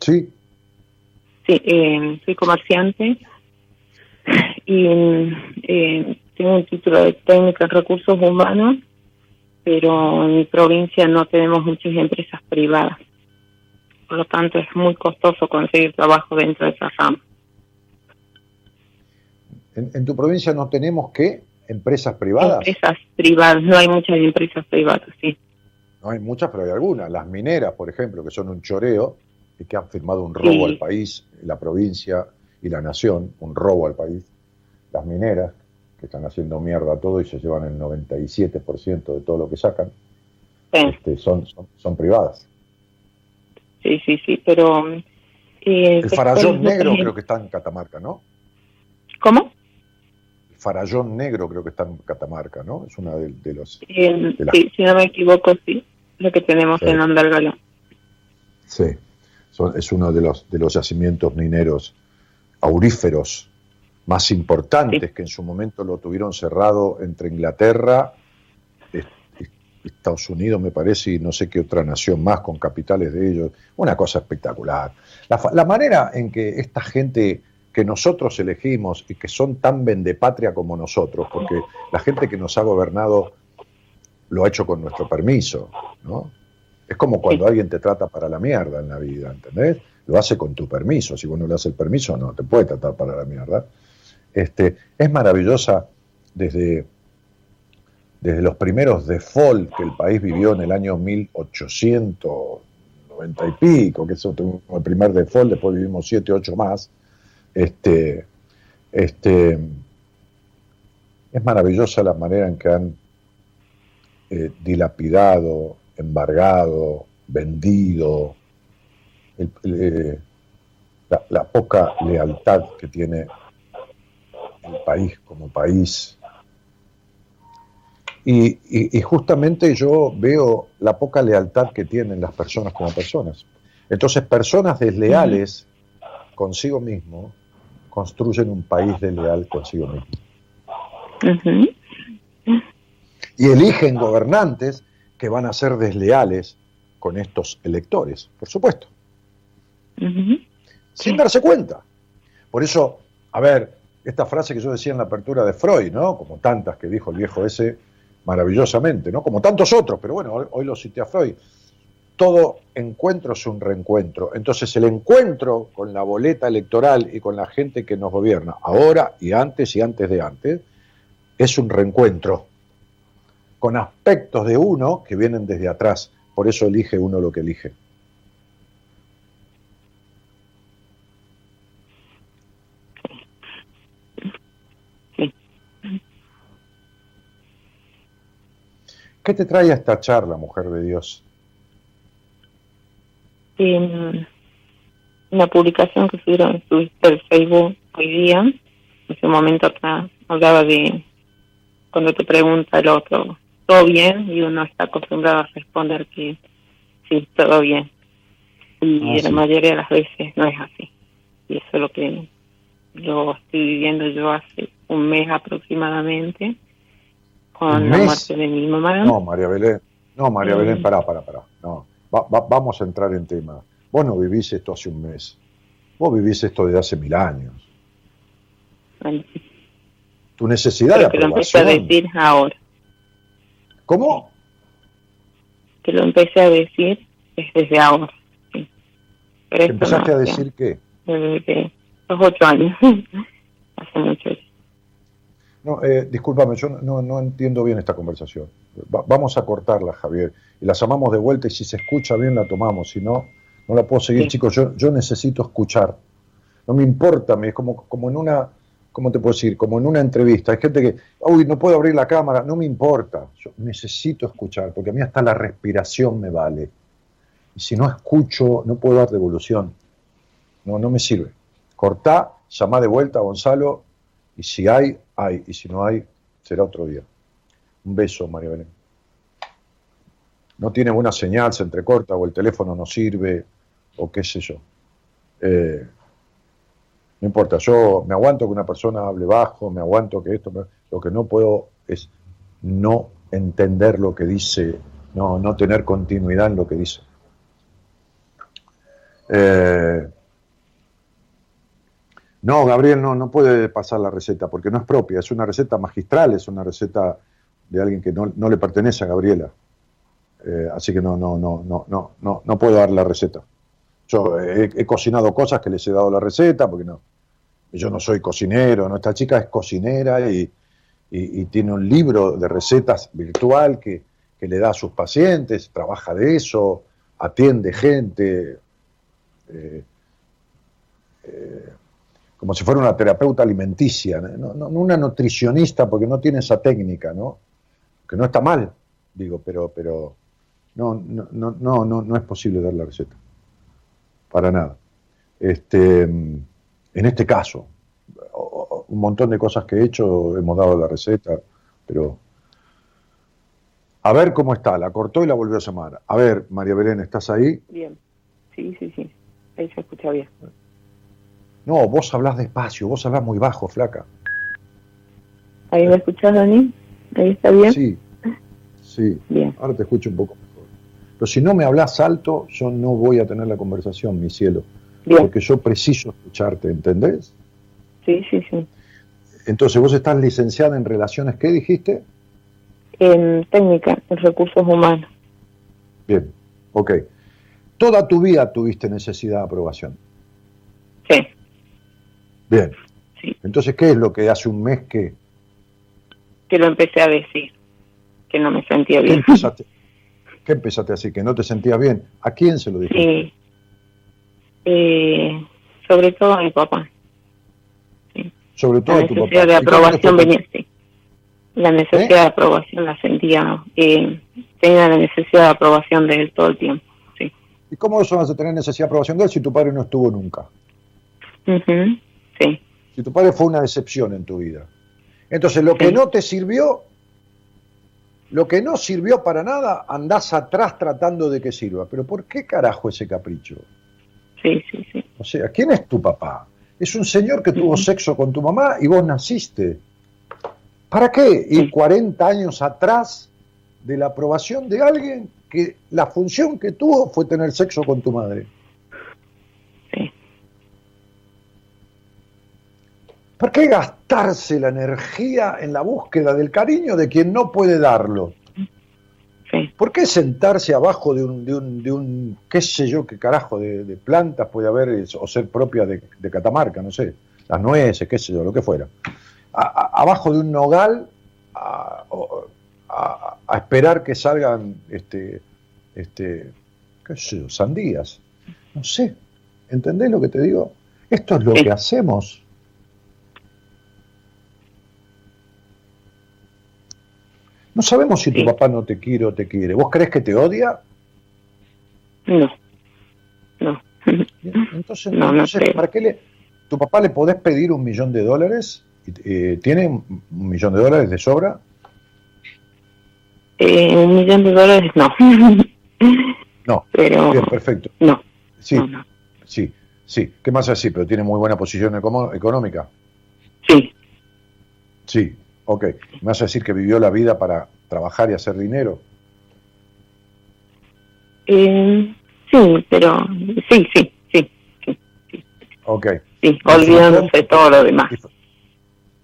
Sí. sí, eh, soy comerciante y eh, tengo un título de técnica en recursos humanos, pero en mi provincia no tenemos muchas empresas privadas. Por lo tanto, es muy costoso conseguir trabajo dentro de esa rama. En, en tu provincia no tenemos qué empresas privadas. Empresas privadas, no hay muchas empresas privadas, sí. No hay muchas, pero hay algunas. Las mineras, por ejemplo, que son un choreo y que han firmado un robo Sí. al país, la provincia y la nación, un robo al país. Las mineras, que están haciendo mierda todo y se llevan el 97% de todo lo que sacan, Sí, este, son, son, son privadas. Sí, sí, sí, pero... eh, El después farallón negro creo que está en Catamarca, ¿no? ¿Cómo? El farallón negro creo que está en Catamarca, ¿no? Es una de, de los... Eh, De sí, si no me equivoco, sí, lo que tenemos Sí. en Andalgalá. Sí, son- es uno de los, de los yacimientos mineros auríferos más importantes Sí. que en su momento lo tuvieron cerrado entre Inglaterra, Estados Unidos, me parece, y no sé qué otra nación más con capitales de ellos. Una cosa espectacular. La, manera en que esta gente que nosotros elegimos y que son tan vendepatria como nosotros, porque la gente que nos ha gobernado lo ha hecho con nuestro permiso, ¿no? Es como cuando alguien te trata para la mierda en la vida, ¿entendés? Lo hace con tu permiso. Si vos no le das el permiso, no te puede tratar para la mierda. Este, es maravillosa desde, desde los primeros default que el país vivió en el año 1890 y pico, que eso tuvimos el primer default, después vivimos siete, ocho más. Este, este, es maravillosa la manera en que han eh, dilapidado, embargado, vendido, eh, la poca lealtad que tiene el país como país. Y, y- y justamente yo veo la poca lealtad que tienen las personas como personas. Entonces, personas desleales consigo mismo construyen un país desleal consigo mismo. Y eligen gobernantes que van a ser desleales con estos electores, por supuesto. Sin darse cuenta. Por eso, a ver, esta frase que yo decía en la apertura de Freud, ¿no? Como tantas que dijo el viejo ese maravillosamente, ¿no? Como tantos otros, pero bueno, hoy, hoy lo cité a Freud. Todo encuentro es un reencuentro. Entonces, el encuentro con la boleta electoral y con la gente que nos gobierna, ahora y antes y antes de antes, es un reencuentro con aspectos de uno que vienen desde atrás. Por eso elige uno lo que elige. ¿Qué te trae a esta charla, mujer de Dios? en una publicación que subieron en Twitter, Facebook hoy día, hace un momento atrás, hablaba de cuando te pregunta el otro, ¿todo bien? Y uno está acostumbrado a responder que sí, todo bien. Y Ah, la sí. mayoría de las veces no es así. Y eso es lo que lo estoy viviendo yo hace un mes aproximadamente con ¿Un la mes? muerte de mi mamá. No, María Belén. No, María. Belén, pará, pará, pará. No, Va- va- vamos a entrar en tema. Vos no vivís esto hace un mes. Vos vivís esto desde hace mil años. Tu necesidad de pero que lo empecé a aprobación. decir ahora. ¿Cómo? que lo empecé a decir es desde ahora. Sí. Pero ¿Que esto empezaste no, a decir qué? desde los ocho años. Hace mucho. No, eh, discúlpame, yo no, no entiendo bien esta conversación. Va- vamos a cortarla, Javier, y la llamamos de vuelta y si se escucha bien la tomamos, si no, no la puedo seguir, Sí. chicos. Yo, yo necesito escuchar. No me importa, me- es como, como en una, ¿cómo te puedo decir? Como en una entrevista. Hay gente que, uy, no puedo abrir la cámara, no me importa. Yo necesito escuchar, porque a mí hasta la respiración me vale. Y si no escucho, no puedo dar devolución. No, no me sirve. Cortá, llamá de vuelta a Gonzalo, y si hay, hay, y si no hay, será otro día. Un beso, María Belén. No tiene buena señal, se entrecorta, o el teléfono no sirve, o qué sé yo. Eh, no importa, yo me aguanto que una persona hable bajo, me aguanto que esto, lo que no puedo es no entender lo que dice, no, no tener continuidad en lo que dice. Eh, no, Gabriel no, no puede pasar la receta porque no es propia, es una receta magistral, es una receta de alguien que no, le pertenece a Gabriela. Eh, así que no, no, no, no, no, no, puedo dar la receta. Yo he, cocinado cosas que les he dado la receta, porque no, yo no soy cocinero, ¿no? esta chica es cocinera y, tiene un libro de recetas virtual que, que le da a sus pacientes, trabaja de eso, atiende gente, eh, eh, como si fuera una terapeuta alimenticia, no, no- no una nutricionista, porque no tiene esa técnica, ¿no? Que no está mal, digo, pero, pero no, no, no, no, no, es posible dar la receta. Para nada. Este, en este caso, un montón de cosas que he hecho, hemos dado la receta, pero a ver cómo está, la cortó y la volvió a llamar. A ver, María Belén, ¿estás ahí? Bien. Sí, sí, sí. Ahí se escucha bien. No, vos hablás despacio, vos hablás muy bajo, flaca. ¿Ahí me escuchas, Dani? ¿Ahí está bien? Sí, sí. Bien. Ahora te escucho un poco mejor. Pero si no me hablas alto, yo no voy a tener la conversación, mi cielo. Bien. Porque yo preciso escucharte, ¿entendés? Sí, sí, sí. Entonces, vos estás licenciada en relaciones, ¿qué dijiste? En técnica, en recursos humanos. Bien, ok. Toda tu vida tuviste necesidad de aprobación. Sí. Bien. Sí. Entonces, ¿qué es lo que hace un mes que, Que lo empecé a decir. Que no me sentía ¿qué bien. empezaste, qué empezaste a decir? ¿Que no te sentías bien? ¿A quién se lo dijiste? Sí. Eh, sobre todo a mi papá. Sobre todo La a tu papá. necesidad de ¿Y cómo aprobación venía así. La necesidad ¿Eh? de aprobación la sentía. Eh, tenía la necesidad de aprobación de él todo el tiempo. Sí. ¿Y cómo eso vas a tener necesidad de aprobación de él si tu padre no estuvo nunca? Ujú, Sí. Si tu padre fue una decepción en tu vida. Entonces, lo que no te sirvió, lo que no sirvió para nada, andás atrás tratando de que sirva. Pero ¿por qué carajo ese capricho? Sí, sí, sí. O sea, ¿quién es tu papá? Es un señor que tuvo sexo con tu mamá y vos naciste. ¿Para qué ir 40 años atrás de la aprobación de alguien que la función que tuvo fue tener sexo con tu madre? Sí. ¿Por qué gastarse la energía en la búsqueda del cariño de quien no puede darlo? Sí. ¿Por qué sentarse abajo de un, de un, de un qué sé yo, qué carajo de, de plantas puede haber o ser propia de, de Catamarca, no sé, las nueces, qué sé yo, lo que fuera? A- a- abajo de un nogal a, a- a esperar que salgan, este, este, qué sé yo, sandías. No sé, ¿entendés lo que te digo? Esto es lo Sí. que hacemos. No sabemos si tu papá no te quiere o te quiere. ¿Vos crees que te odia? No. No. Entonces, No, no entonces, creo. ¿para qué le, tu papá le podés pedir un millón de dólares? Eh, ¿Tiene un millón de dólares de sobra? Eh, un millón de dólares, no. No. Pero, Bien, perfecto. no. Sí, no, no. sí, sí. ¿Qué más así? Pero tiene muy buena posición económica. Sí, Sí, ok. ¿Me vas a decir que vivió la vida para trabajar y hacer dinero? eh, sí, pero sí, sí, sí, Ok. sí, olvidándose todo lo demás.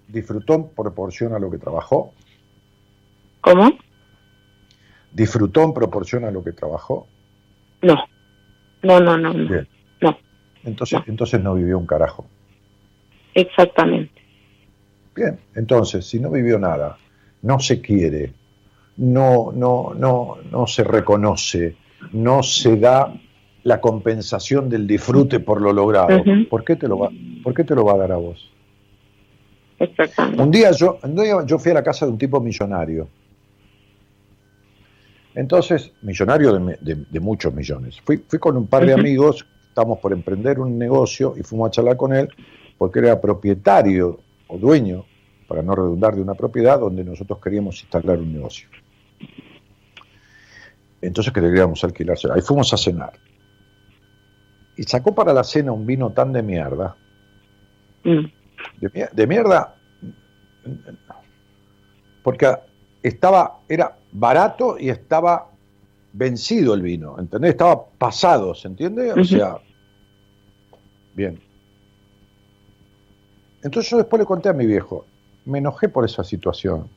¿Disfrutó en proporción a lo que trabajó? ¿Cómo? ¿Disfrutó en proporción a lo que trabajó? No, no, no, no, no. Bien. No. Entonces, No. entonces no vivió un carajo. exactamente. Bien, entonces, si no vivió nada, no se quiere, no, no, no, no se reconoce, no se da la compensación del disfrute por lo logrado. ¿por, qué te lo va, ¿por qué te lo va a dar a vos? Un día yo, un día yo fui a la casa de un tipo millonario. Entonces, millonario de, de- de muchos millones. Fui, fui con un par de amigos, estamos por emprender un negocio y fuimos a charlar con él porque era propietario o dueño, para no redundar, de una propiedad donde nosotros queríamos instalar un negocio. Entonces queríamos alquilarse. Ahí fuimos a cenar. Y sacó para la cena un vino tan de mierda, Mm, de, mier- de mierda, porque estaba, era barato y estaba vencido el vino, ¿entendés? Estaba pasado, ¿se entiende? O sea, bien. Entonces yo después le conté a mi viejo, me enojé por esa situación.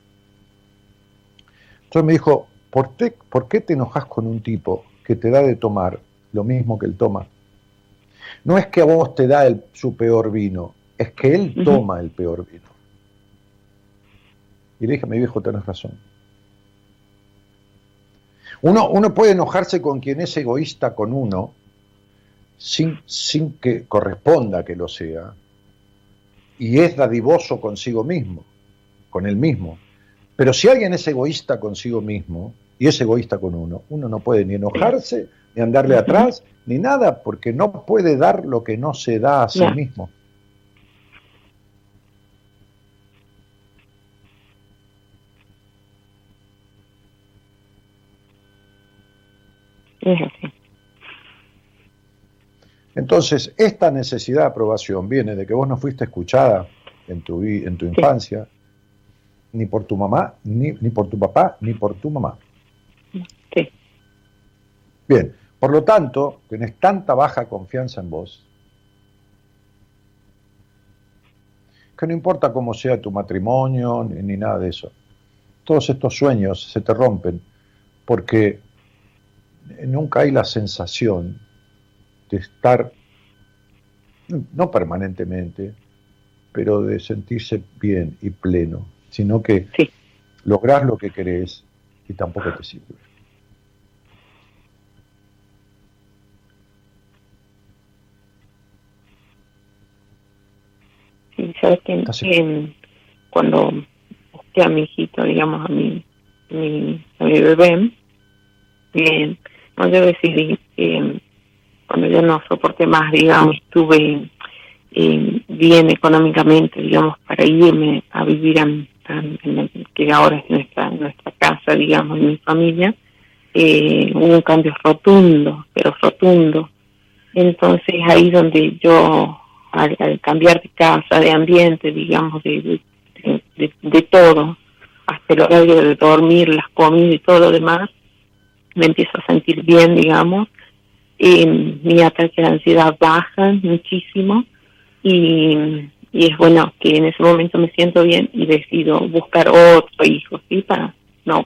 Entonces me dijo, ¿por qué, ¿por qué te enojas con un tipo que te da de tomar lo mismo que él toma? No es que a vos te da el, su peor vino, es que él toma el peor vino. Y le dije a mi viejo, tenés razón. Uno, uno puede enojarse con quien es egoísta con uno sin, sin que corresponda que lo sea. Y es dadivoso consigo mismo, con él mismo. Pero si alguien es egoísta consigo mismo y es egoísta con uno, uno no puede ni enojarse, ni andarle atrás, ni nada, porque no puede dar lo que no se da a sí No. mismo. es así. Entonces, esta necesidad de aprobación viene de que vos no fuiste escuchada en tu, en tu infancia, ni por tu mamá, ni, ni por tu papá, ni por tu mamá. Sí. Bien, por lo tanto, tenés tanta baja confianza en vos, que no importa cómo sea tu matrimonio, ni, ni nada de eso. Todos estos sueños se te rompen porque nunca hay la sensación de estar, no permanentemente, pero de sentirse bien y pleno, sino que Sí. lográs lo que querés y tampoco te sirve. Sí, sabes que em, cuando busqué a mi hijito, digamos, a mi, mi, a mi bebé, em, no, yo decidí, em, cuando yo no soporté más, digamos, estuve bien económicamente, digamos, para irme a vivir a, a- que ahora es nuestra nuestra casa digamos, en mi familia, eh, hubo un cambio rotundo, pero rotundo. Entonces ahí donde yo, al, cambiar de casa, de ambiente, digamos, de, de, todo, hasta el horario de dormir, las comidas y todo lo demás, me empiezo a sentir bien, digamos, y mi ataque de ansiedad baja muchísimo y, y es bueno que en ese momento me siento bien y decido buscar otro hijo, ¿sí? Para no,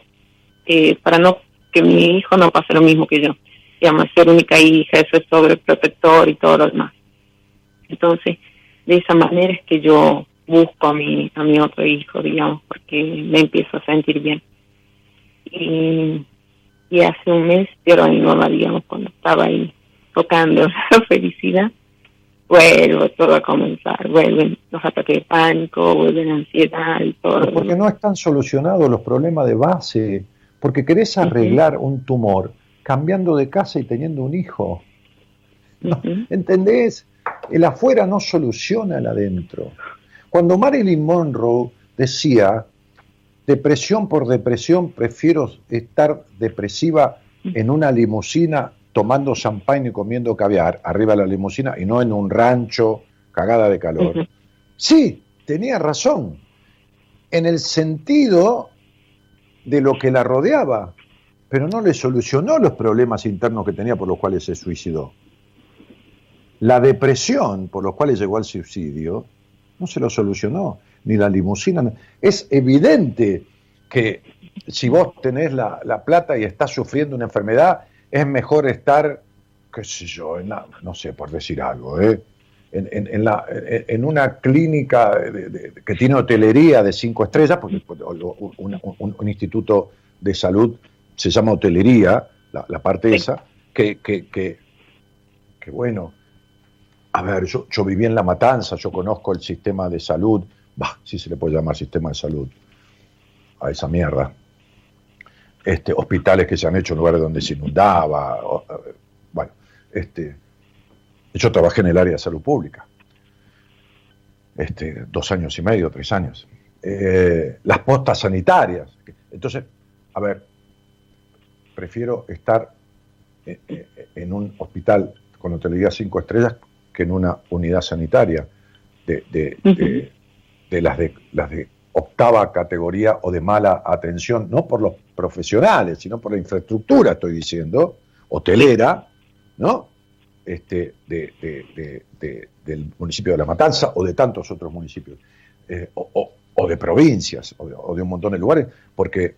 eh, para no que mi hijo no pase lo mismo que yo. Digamos, ser única hija, eso es sobreprotector y todo lo demás. Entonces, de esa manera es que yo busco a mi, a mi otro hijo, digamos, porque me empiezo a sentir bien. Y, y hace un mes pero a mi mamá, digamos, cuando estaba ahí tocando la felicidad, vuelvo todo a comenzar, vuelven los ataques de pánico, vuelven la ansiedad y todo. Porque no están solucionados los problemas de base porque querés arreglar un tumor cambiando de casa y teniendo un hijo. ¿Entendés? El afuera no soluciona el adentro. Cuando Marilyn Monroe decía, depresión por depresión, prefiero estar depresiva en una limusina tomando champagne y comiendo caviar arriba de la limusina y no en un rancho cagada de calor. Sí, tenía razón. En el sentido de lo que la rodeaba, pero no le solucionó los problemas internos que tenía por los cuales se suicidó. La depresión por los cuales llegó al suicidio no se lo solucionó, ni la limusina. Es evidente que si vos tenés la, plata y estás sufriendo una enfermedad, es mejor estar, qué sé yo, no sé, por decir algo, ¿eh? en, la, en, una clínica que tiene hotelería de cinco estrellas, porque un, instituto de salud se llama hotelería, la, parte esa, que, que, que, bueno, a ver, yo, yo viví en La Matanza, yo conozco el sistema de salud, bah, si se le puede llamar sistema de salud a esa mierda. Este, hospitales que se han hecho en lugares donde se inundaba, bueno, este, yo trabajé en el área de salud pública, este, dos años y medio, tres años. Eh, las postas sanitarias. Entonces, a ver, prefiero estar eh, eh, en un hospital con hotelería cinco estrellas que en una unidad sanitaria de, de, las de las de octava categoría o de mala atención, no por los profesionales, sino por la infraestructura, estoy diciendo, hotelera, ¿no? este, de, del municipio de La Matanza o de tantos otros municipios, eh, o, de provincias, o de, un montón de lugares, porque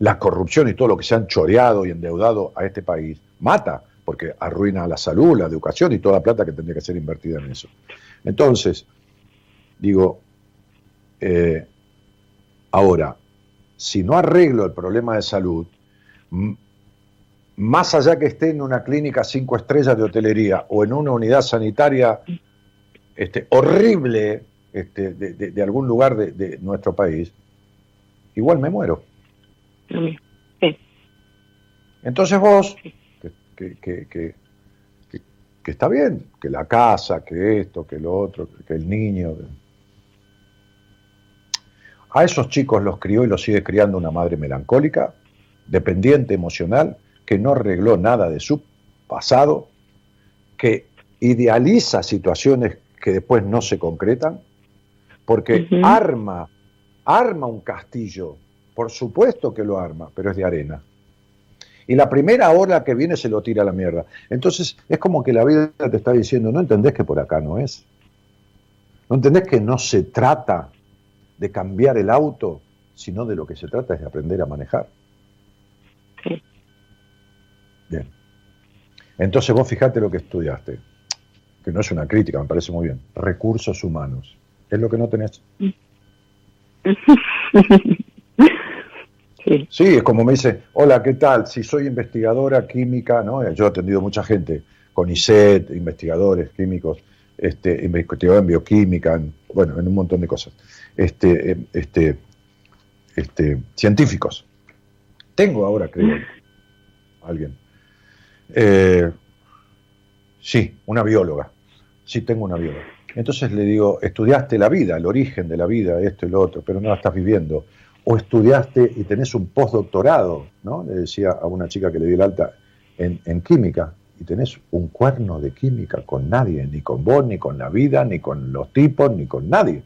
la corrupción y todo lo que se han choreado y endeudado a este país mata, porque arruina la salud, la educación y toda la plata que tendría que ser invertida en eso. Entonces, digo, eh, ahora, si no arreglo el problema de salud, más allá que esté en una clínica cinco estrellas de hotelería o en una unidad sanitaria este, horrible este, de, algún lugar de, nuestro país, igual me muero. Entonces vos, que, que, que, que, está bien, que la casa, que esto, que lo otro, que el niño... A esos chicos los crió y los sigue criando una madre melancólica, dependiente emocional, que no arregló nada de su pasado, que idealiza situaciones que después no se concretan, porque arma, arma un castillo, por supuesto que lo arma, pero es de arena. Y la primera ola que viene se lo tira a la mierda. Entonces es como que la vida te está diciendo, no entendés que por acá no es. No entendés que no se trata de cambiar el auto, sino de lo que se trata es de aprender a manejar. Bien. Entonces vos fijate lo que estudiaste, que no es una crítica, me parece muy bien. Recursos humanos. Es lo que no tenés. Sí. es como me dice, hola, ¿qué tal? Si soy investigadora química, ¿no? Yo he atendido mucha gente con ICET, investigadores químicos, este, investigador en bioquímica, bueno, en un montón de cosas. Este, eh, este, este, científicos. Tengo ahora, creo, alguien eh, sí, una bióloga. Sí, tengo una bióloga. Entonces le digo, estudiaste la vida, el origen de la vida, esto y lo otro, pero no la estás viviendo. o estudiaste y tenés un postdoctorado, ¿no? Le decía a una chica que le di el alta en, en química, y tenés un cuerno de química con nadie, ni con vos, ni con la vida, ni con los tipos, ni con nadie.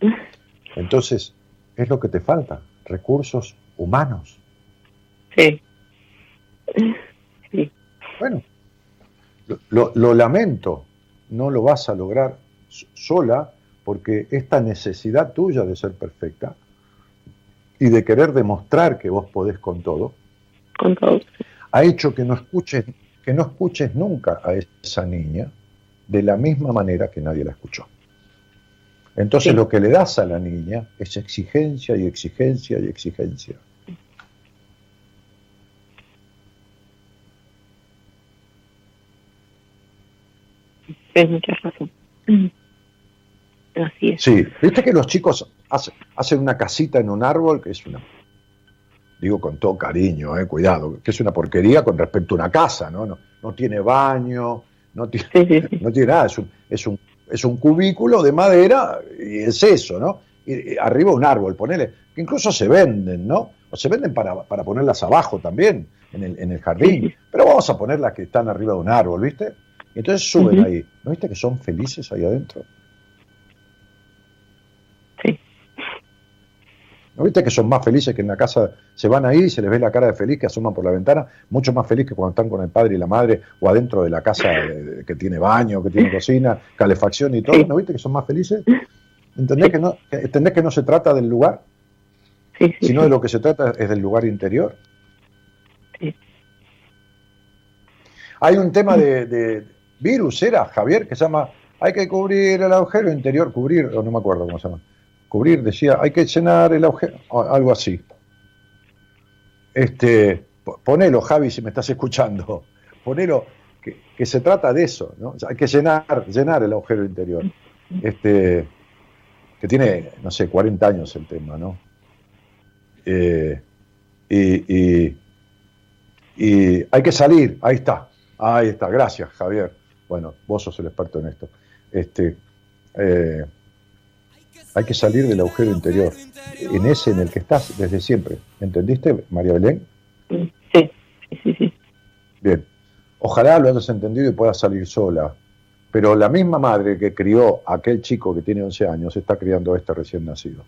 Entonces, es lo que te falta, recursos humanos. Sí. Sí. Bueno, lo, lo- lo lamento, no lo vas a lograr sola porque esta necesidad tuya de ser perfecta y de querer demostrar que vos podés con todo, Con todo. ha hecho que no escuches, que no escuches nunca a esa niña de la misma manera que nadie la escuchó. Entonces Sí. lo que le das a la niña es exigencia y exigencia y exigencia. Tienes mucha razón. Así es. Sí, viste que los chicos hace- hacen una casita en un árbol que es una, digo con todo cariño, eh, cuidado, que es una porquería con respecto a una casa, ¿no? No, no tiene baño, no tiene, Sí, sí, sí. no tiene nada, es un, es, un, es un cubículo de madera y es eso, ¿no? Y, y arriba un árbol, ponele, que incluso se venden, ¿no? O se venden para, para ponerlas abajo también, en el, en el jardín, pero vamos a poner las que están arriba de un árbol, ¿viste? Y entonces suben ahí, ¿no viste que son felices ahí adentro? Sí. ¿No viste que son más felices que en la casa? Se van ahí y se les ve la cara de feliz que asoman por la ventana, mucho más feliz que cuando están con el padre y la madre o adentro de la casa de- que tiene baño, que tiene cocina, calefacción y todo. ¿No viste que son más felices? ¿Entendés que no, entendés que no se trata del lugar, sino de lo que se trata es del lugar interior? Hay un tema de, de virus, era Javier, que se llama hay que cubrir el agujero interior, cubrir, o no me acuerdo cómo se llama. Cubrir, decía, hay que llenar el agujero, algo así. Este, po- ponelo, Javi, si me estás escuchando. Ponelo, que, que se trata de eso, ¿no? Hay que llenar, llenar el agujero interior. Este, que tiene, no sé, 40 años el tema, ¿no? Eh, y, y, y hay que salir, ahí está, ahí está, gracias Javier. Bueno, vos sos el experto en esto. Este, eh, hay que salir del agujero interior, en ese en el que estás desde siempre. ¿Entendiste, María Belén? Sí, sí, sí. Bien. Ojalá lo hayas entendido y puedas salir sola. Pero la misma madre que crió a aquel chico que tiene 11 años está criando a este recién nacido.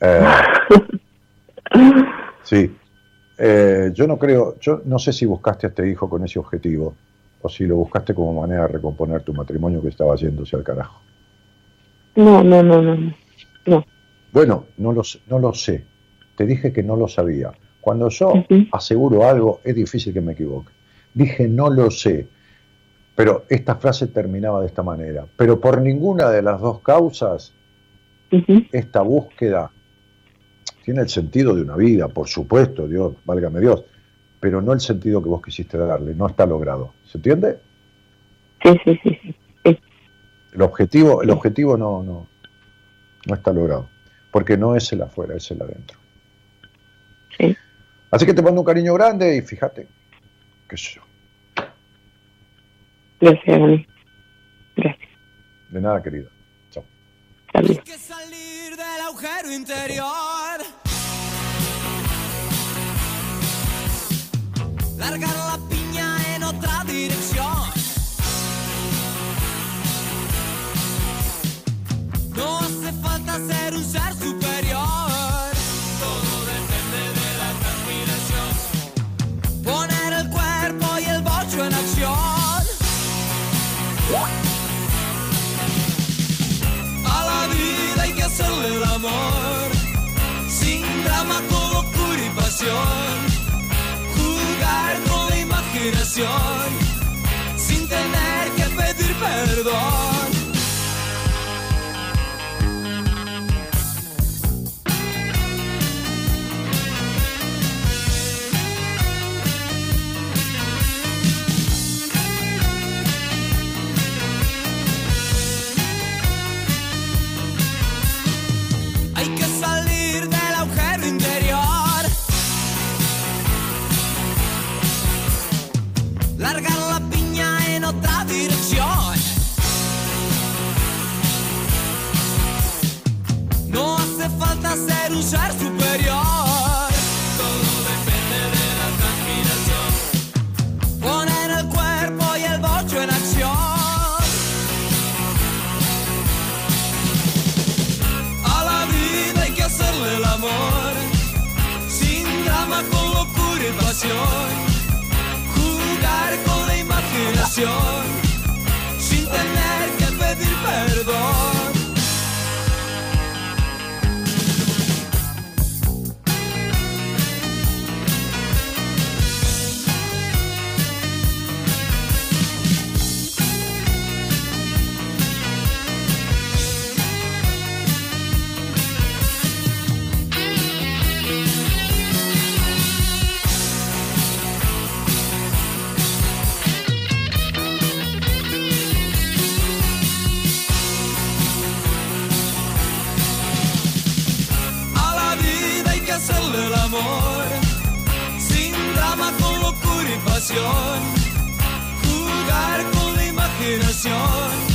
Eh, sí. Eh, yo no creo, yo no sé si buscaste a este hijo con ese objetivo o si lo buscaste como manera de recomponer tu matrimonio que estaba yéndose al carajo. No, no, no, no. no. No. Bueno, no lo, sé- no lo sé. Te dije que no lo sabía. Cuando yo aseguro algo, es difícil que me equivoque. Dije no lo sé. Pero esta frase terminaba de esta manera. Pero por ninguna de las dos causas, esta búsqueda tiene el sentido de una vida, por supuesto, Dios, válgame Dios, pero no el sentido que vos quisiste darle, no está logrado. ¿Se entiende? Sí, sí, sí, sí. El objetivo, el objetivo no, no, no está logrado, porque no es el afuera, es el adentro. Sí. Así que te mando un cariño grande y fíjate, qué sé yo, Gracias, Dani. Gracias. de nada querida. Chao. Saludos. que salir del agujero interior. Largar la piña en otra dirección. Hace falta ser ser un ser superior. Todo depende de la transpiración. Poner el cuerpo y el bocho en acción. A la vida hay que hacerle el amor. Sin drama, con locura y pasión. pasión, jugar con la imaginación.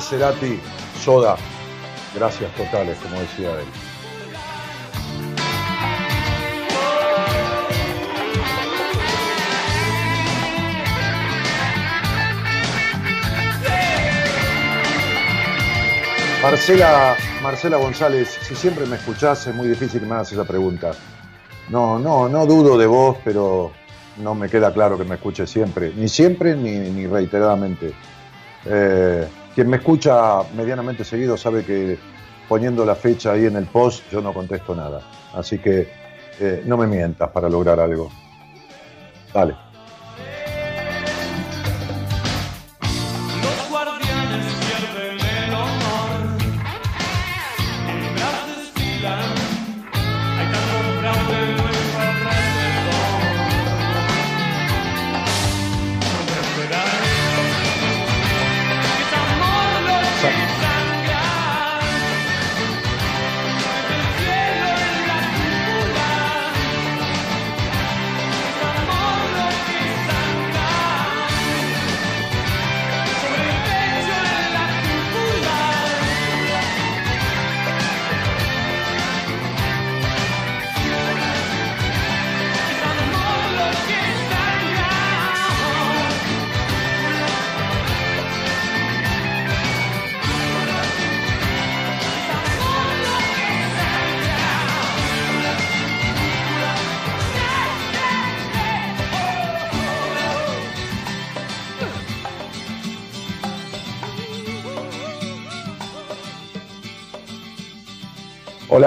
Cerati, Soda. Gracias totales, como decía él. Marcela, Marcela González, si siempre me escuchás es muy difícil que me hagas esa pregunta. No, no, no dudo de vos, pero no me queda claro que me escuches siempre. Ni siempre ni, ni reiteradamente. Eh, quien me escucha medianamente seguido sabe que poniendo la fecha ahí en el post yo no contesto nada. Así que eh, no me mientas para lograr algo. Dale.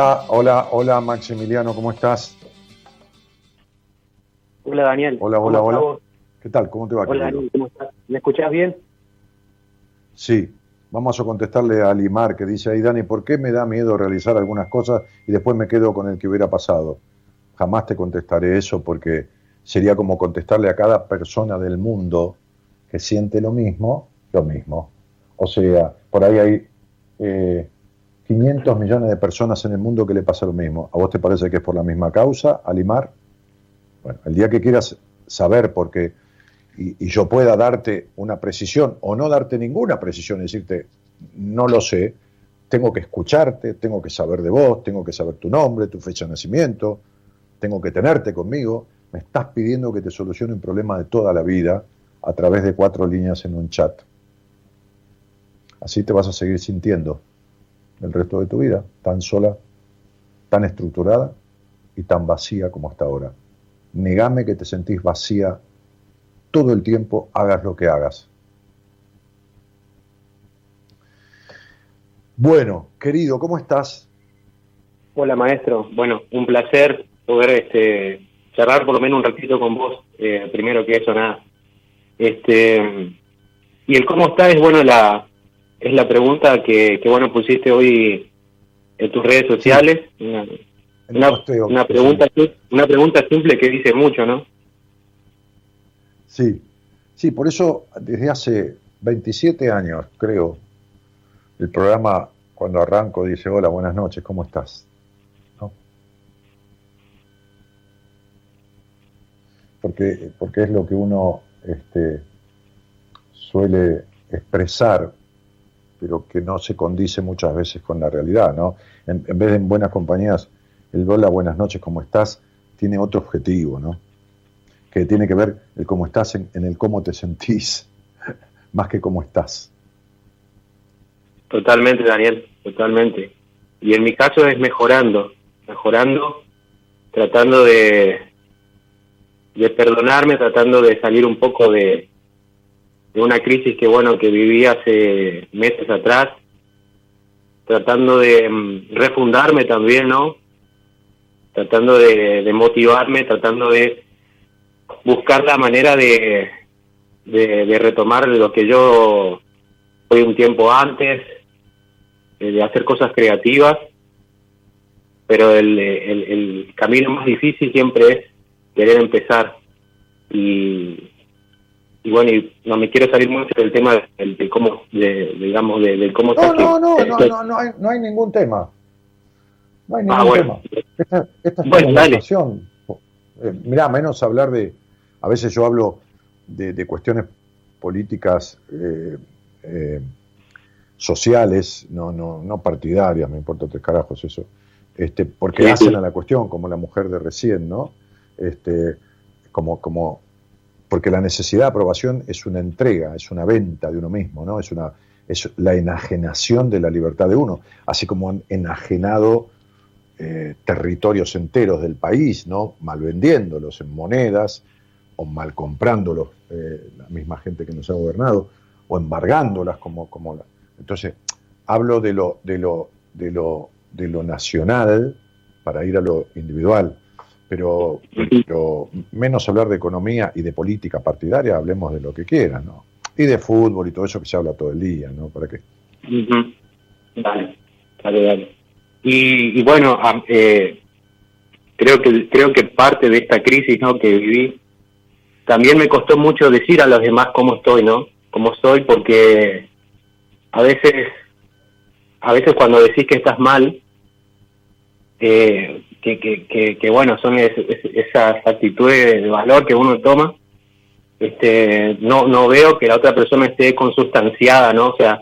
Hola, hola, hola Maximiliano, ¿cómo estás? Hola Daniel. Hola, ¿Cómo hola, hola. vos? ¿Qué tal? ¿Cómo te va? Hola? Daniel, ¿cómo estás? ¿Me escuchás bien? Sí, vamos a contestarle a Limar que dice ahí, Dani, ¿por qué me da miedo realizar algunas cosas y después me quedo con el que hubiera pasado? Jamás te contestaré eso porque sería como contestarle a cada persona del mundo que siente lo mismo, lo mismo. O sea, por ahí hay eh, 500 millones de personas en el mundo que le pasa lo mismo. ¿A vos te parece que es por la misma causa, Alimar? Bueno, el día que quieras saber por qué y, y yo pueda darte una precisión o no darte ninguna precisión, decirte, no lo sé, tengo que escucharte, tengo que saber de vos, tengo que saber tu nombre, tu fecha de nacimiento, tengo que tenerte conmigo, me estás pidiendo que te solucione un problema de toda la vida a través de cuatro líneas en un chat. Así te vas a seguir sintiendo el resto de tu vida, tan sola, tan estructurada y tan vacía como hasta ahora. Negame que te sentís vacía todo el tiempo, hagas lo que hagas. Bueno, querido, ¿cómo estás? Hola maestro. Bueno, un placer poder este, charlar por lo menos un ratito con vos. eh, primero que eso, nada. Este, y el cómo está es bueno la es la pregunta que, que bueno pusiste hoy en tus redes sociales. Una, una, una pregunta una pregunta simple que dice mucho, ¿no? Sí, sí, por eso desde hace 27 años, creo, el programa cuando arranco dice, hola, buenas noches, ¿cómo estás? ¿No? Porque, porque es lo que uno este, suele expresar, pero que no se condice muchas veces con la realidad, ¿no? En, en vez de en buenas compañías, el hola, buenas noches, ¿cómo estás? tiene otro objetivo, ¿no? que tiene que ver el cómo estás en, en el cómo te sentís, más que cómo estás. Totalmente, Daniel, totalmente. Y en mi caso es mejorando, mejorando, tratando de, de perdonarme, tratando de salir un poco de, de una crisis que, bueno, que viví hace meses atrás, tratando de mm, refundarme también, ¿no? Tratando de, motivarme, tratando de buscar la manera de, de, retomar lo que yo fui un tiempo antes, eh, de hacer cosas creativas, pero el, el camino más difícil siempre es querer empezar. Y, y bueno, y no me quiero salir mucho del tema del, de cómo, de, digamos, de, del cómo No, está no, no, no, estoy- no, no hay, no hay ningún tema. No hay ningún Ah, bueno. tema. Esta, esta es Bueno, conversación. Eh, mirá, menos hablar de. A veces yo hablo de, de cuestiones políticas eh, eh, sociales, no, no, no partidarias, me importa tres carajos eso. Este, porque Sí, hacen sí. a la cuestión, como la mujer de recién, ¿no? Este, como, como, porque la necesidad de aprobación es una entrega, es una venta de uno mismo, ¿no? Es una es la enajenación de la libertad de uno, así como han enajenado eh, territorios enteros del país, ¿no? Mal vendiéndolos en monedas o mal comprándolos eh, la misma gente que nos ha gobernado o embargándolas como como la- entonces hablo de lo de lo de lo de lo nacional para ir a lo individual pero, pero menos hablar de economía y de política partidaria, hablemos de lo que quieran, ¿no? Y de fútbol y todo eso que se habla todo el día, ¿no? ¿Para qué? Dale, dale, dale. Y, y bueno, eh, creo que creo que parte de esta crisis ¿no? que viví también me costó mucho decir a los demás cómo estoy, ¿no? Cómo soy, porque a veces, a veces cuando decís que estás mal, eh, que, que, bueno, son es- esas actitudes de valor que uno toma, este, no, no veo que la otra persona esté consustanciada, ¿no? O sea,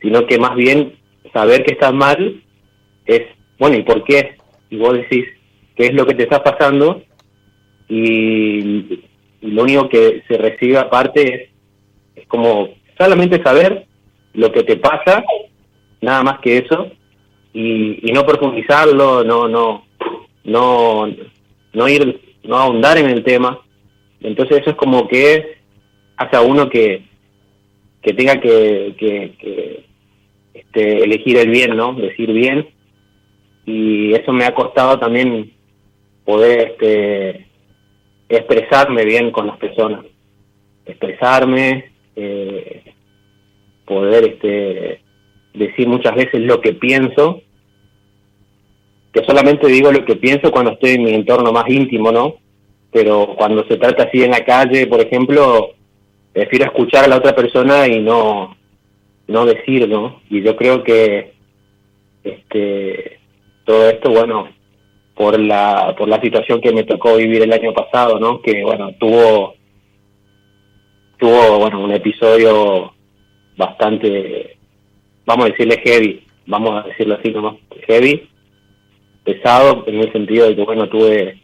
sino que más bien saber que estás mal es, bueno, ¿y por qué? Y vos decís, ¿qué es lo que te está pasando? Y, y lo único que se recibe aparte es, es como solamente saber lo que te pasa, nada más que eso, y, y no profundizarlo, no, no, no, no ir, no ahondar en el tema. Entonces eso es como que hace a uno que, que tenga que, que, que, este, elegir el bien, ¿no? Decir bien y eso me ha costado también poder este, expresarme bien con las personas, expresarme, eh, poder este, decir muchas veces lo que pienso, que solamente digo lo que pienso cuando estoy en mi entorno más íntimo, ¿no? Pero cuando se trata así en la calle, por ejemplo, prefiero escuchar a la otra persona y no no decir, ¿no? Y yo creo que este todo esto, bueno, por la por la situación que me tocó vivir el año pasado, ¿no? Que bueno, tuvo tuvo bueno, un episodio bastante vamos a decirle heavy, vamos a decirlo así nomás, heavy, pesado en el sentido de que bueno, tuve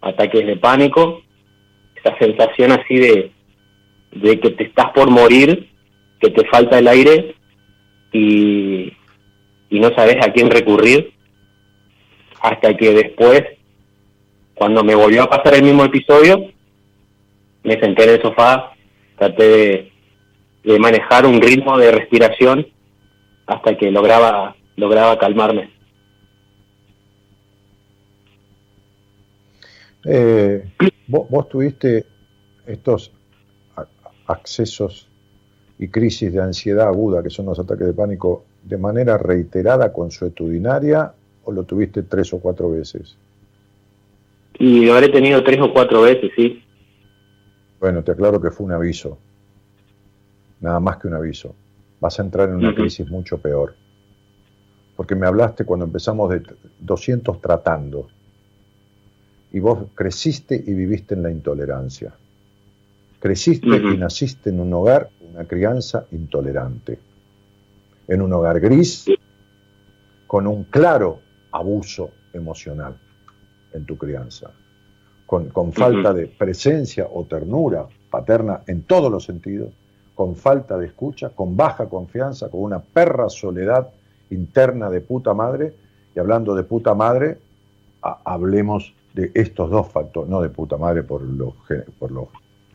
ataques de pánico, esa sensación así de de que te estás por morir, que te falta el aire y, y no sabes a quién recurrir hasta que después, cuando me volvió a pasar el mismo episodio, me senté en el sofá, traté de, manejar un ritmo de respiración hasta que lograba, lograba calmarme. Eh, vos, vos, tuviste estos accesos y crisis de ansiedad aguda, que son los ataques de pánico, de manera reiterada, consuetudinaria, o lo tuviste tres o cuatro veces? Y lo habré tenido tres o cuatro veces, sí. Bueno, te aclaro que fue un aviso. Nada más que un aviso. Vas a entrar en una crisis mucho peor. Porque me hablaste cuando empezamos de 200 tratando. Y vos creciste y viviste en la intolerancia. Creciste y naciste en un hogar, una crianza intolerante. En un hogar gris, con un claro abuso emocional en tu crianza, con, con falta de presencia o ternura paterna en todos los sentidos, con falta de escucha, con baja confianza, con una perra soledad interna de puta madre, y hablando de puta madre, hablemos de estos dos factores, no de puta madre por lo, por lo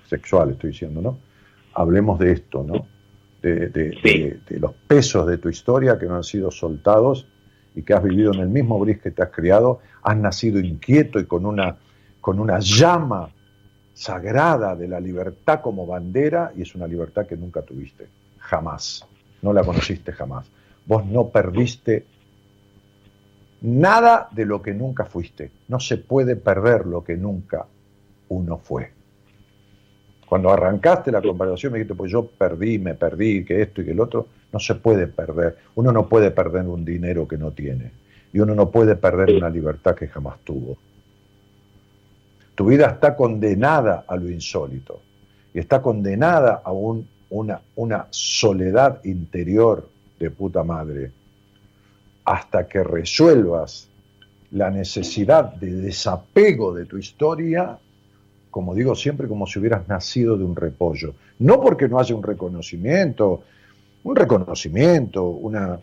sexual estoy diciendo, ¿no? Hablemos de esto, ¿no? De, de, los pesos de tu historia que no han sido soltados y que has vivido en el mismo bris que te has criado, has nacido inquieto y con una, con una llama sagrada de la libertad como bandera, y es una libertad que nunca tuviste, jamás, no la conociste jamás. Vos no perdiste nada de lo que nunca fuiste, no se puede perder lo que nunca uno fue. Cuando arrancaste la comparación me dijiste, pues yo perdí, me perdí, que esto y que el otro, no se puede perder. Uno no puede perder un dinero que no tiene. Y uno no puede perder una libertad que jamás tuvo. Tu vida está condenada a lo insólito. Y está condenada a un, una, una soledad interior de puta madre. Hasta que resuelvas la necesidad de desapego de tu historia como digo siempre, como si hubieras nacido de un repollo. No porque no haya un reconocimiento, un reconocimiento, una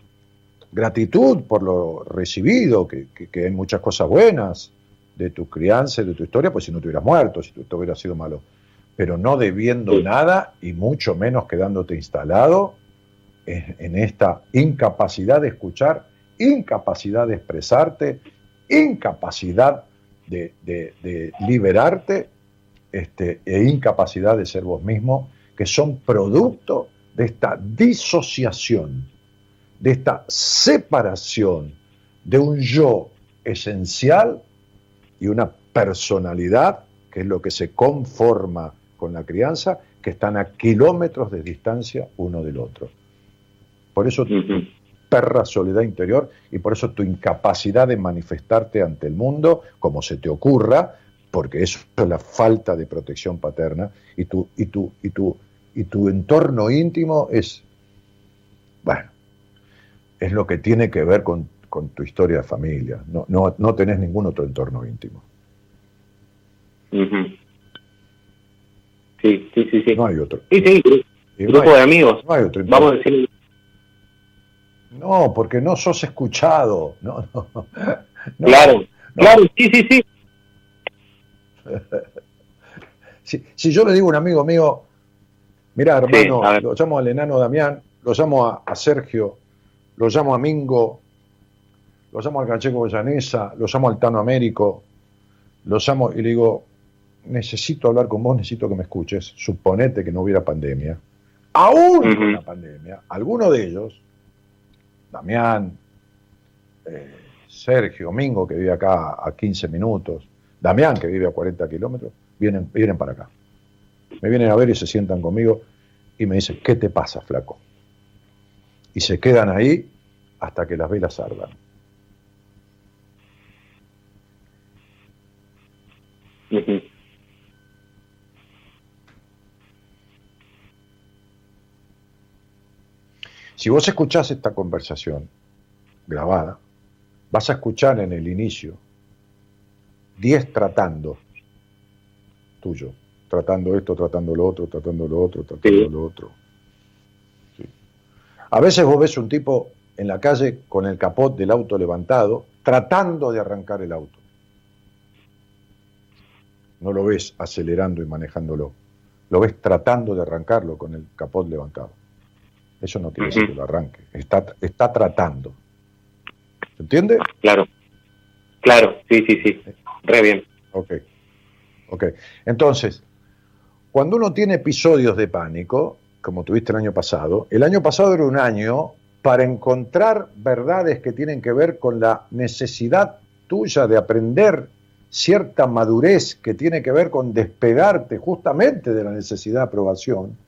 gratitud por lo recibido, que, hay muchas cosas buenas de tu crianza y de tu historia, pues si no te hubieras muerto, si te hubieras sido malo, pero no debiendo nada y mucho menos quedándote instalado en, esta incapacidad de escuchar, incapacidad de expresarte, incapacidad de, de liberarte este, e incapacidad de ser vos mismo, que son producto de esta disociación, de esta separación de un yo esencial y una personalidad, que es lo que se conforma con la crianza, que están a kilómetros de distancia uno del otro. Por eso tu perra soledad interior y por eso tu incapacidad de manifestarte ante el mundo como se te ocurra, porque eso es la falta de protección paterna y tu, y tu, y tu, y tu entorno íntimo es, bueno, es lo que tiene que ver con, tu historia de familia. No, no, no tenés ningún otro entorno íntimo. Sí, sí, sí, sí. No hay otro. Sí, sí, grupo de amigos. No hay otro Vamos a decir. No, porque no sos escuchado. No, no, claro, claro, sí, sí, sí. si, yo le digo a un amigo mío, mira hermano, lo llamo al enano Damián, lo llamo a, Sergio, lo llamo a Mingo, lo llamo al Cacheco Bollanesa, lo llamo al Tano Américo, lo llamo y le digo, necesito hablar con vos, necesito que me escuches. Suponete que no hubiera pandemia. Aún con la pandemia, alguno de ellos, Damián, eh, Sergio, Mingo, que vive acá a 15 minutos, Damián, que vive a 40 kilómetros, vienen, vienen para acá. Me vienen a ver y se sientan conmigo y me dicen, ¿qué te pasa, flaco? Y se quedan ahí hasta que las velas ardan. Si vos escuchás esta conversación grabada, vas a escuchar en el inicio 10 tratando tuyo, tratando esto, tratando lo otro, tratando lo otro, tratando lo otro. Sí. A veces vos ves un tipo en la calle con el capot del auto levantado, tratando de arrancar el auto. No lo ves acelerando y manejándolo. Lo ves tratando de arrancarlo con el capot levantado. Eso no quiere decir que lo arranque. Está, está tratando. ¿Se entiende? Claro. Claro, sí, sí, sí. Re bien. Ok. Ok. Entonces, cuando uno tiene episodios de pánico, como tuviste el año pasado, el año pasado era un año para encontrar verdades que tienen que ver con la necesidad tuya de aprender cierta madurez que tiene que ver con despegarte justamente de la necesidad de aprobación,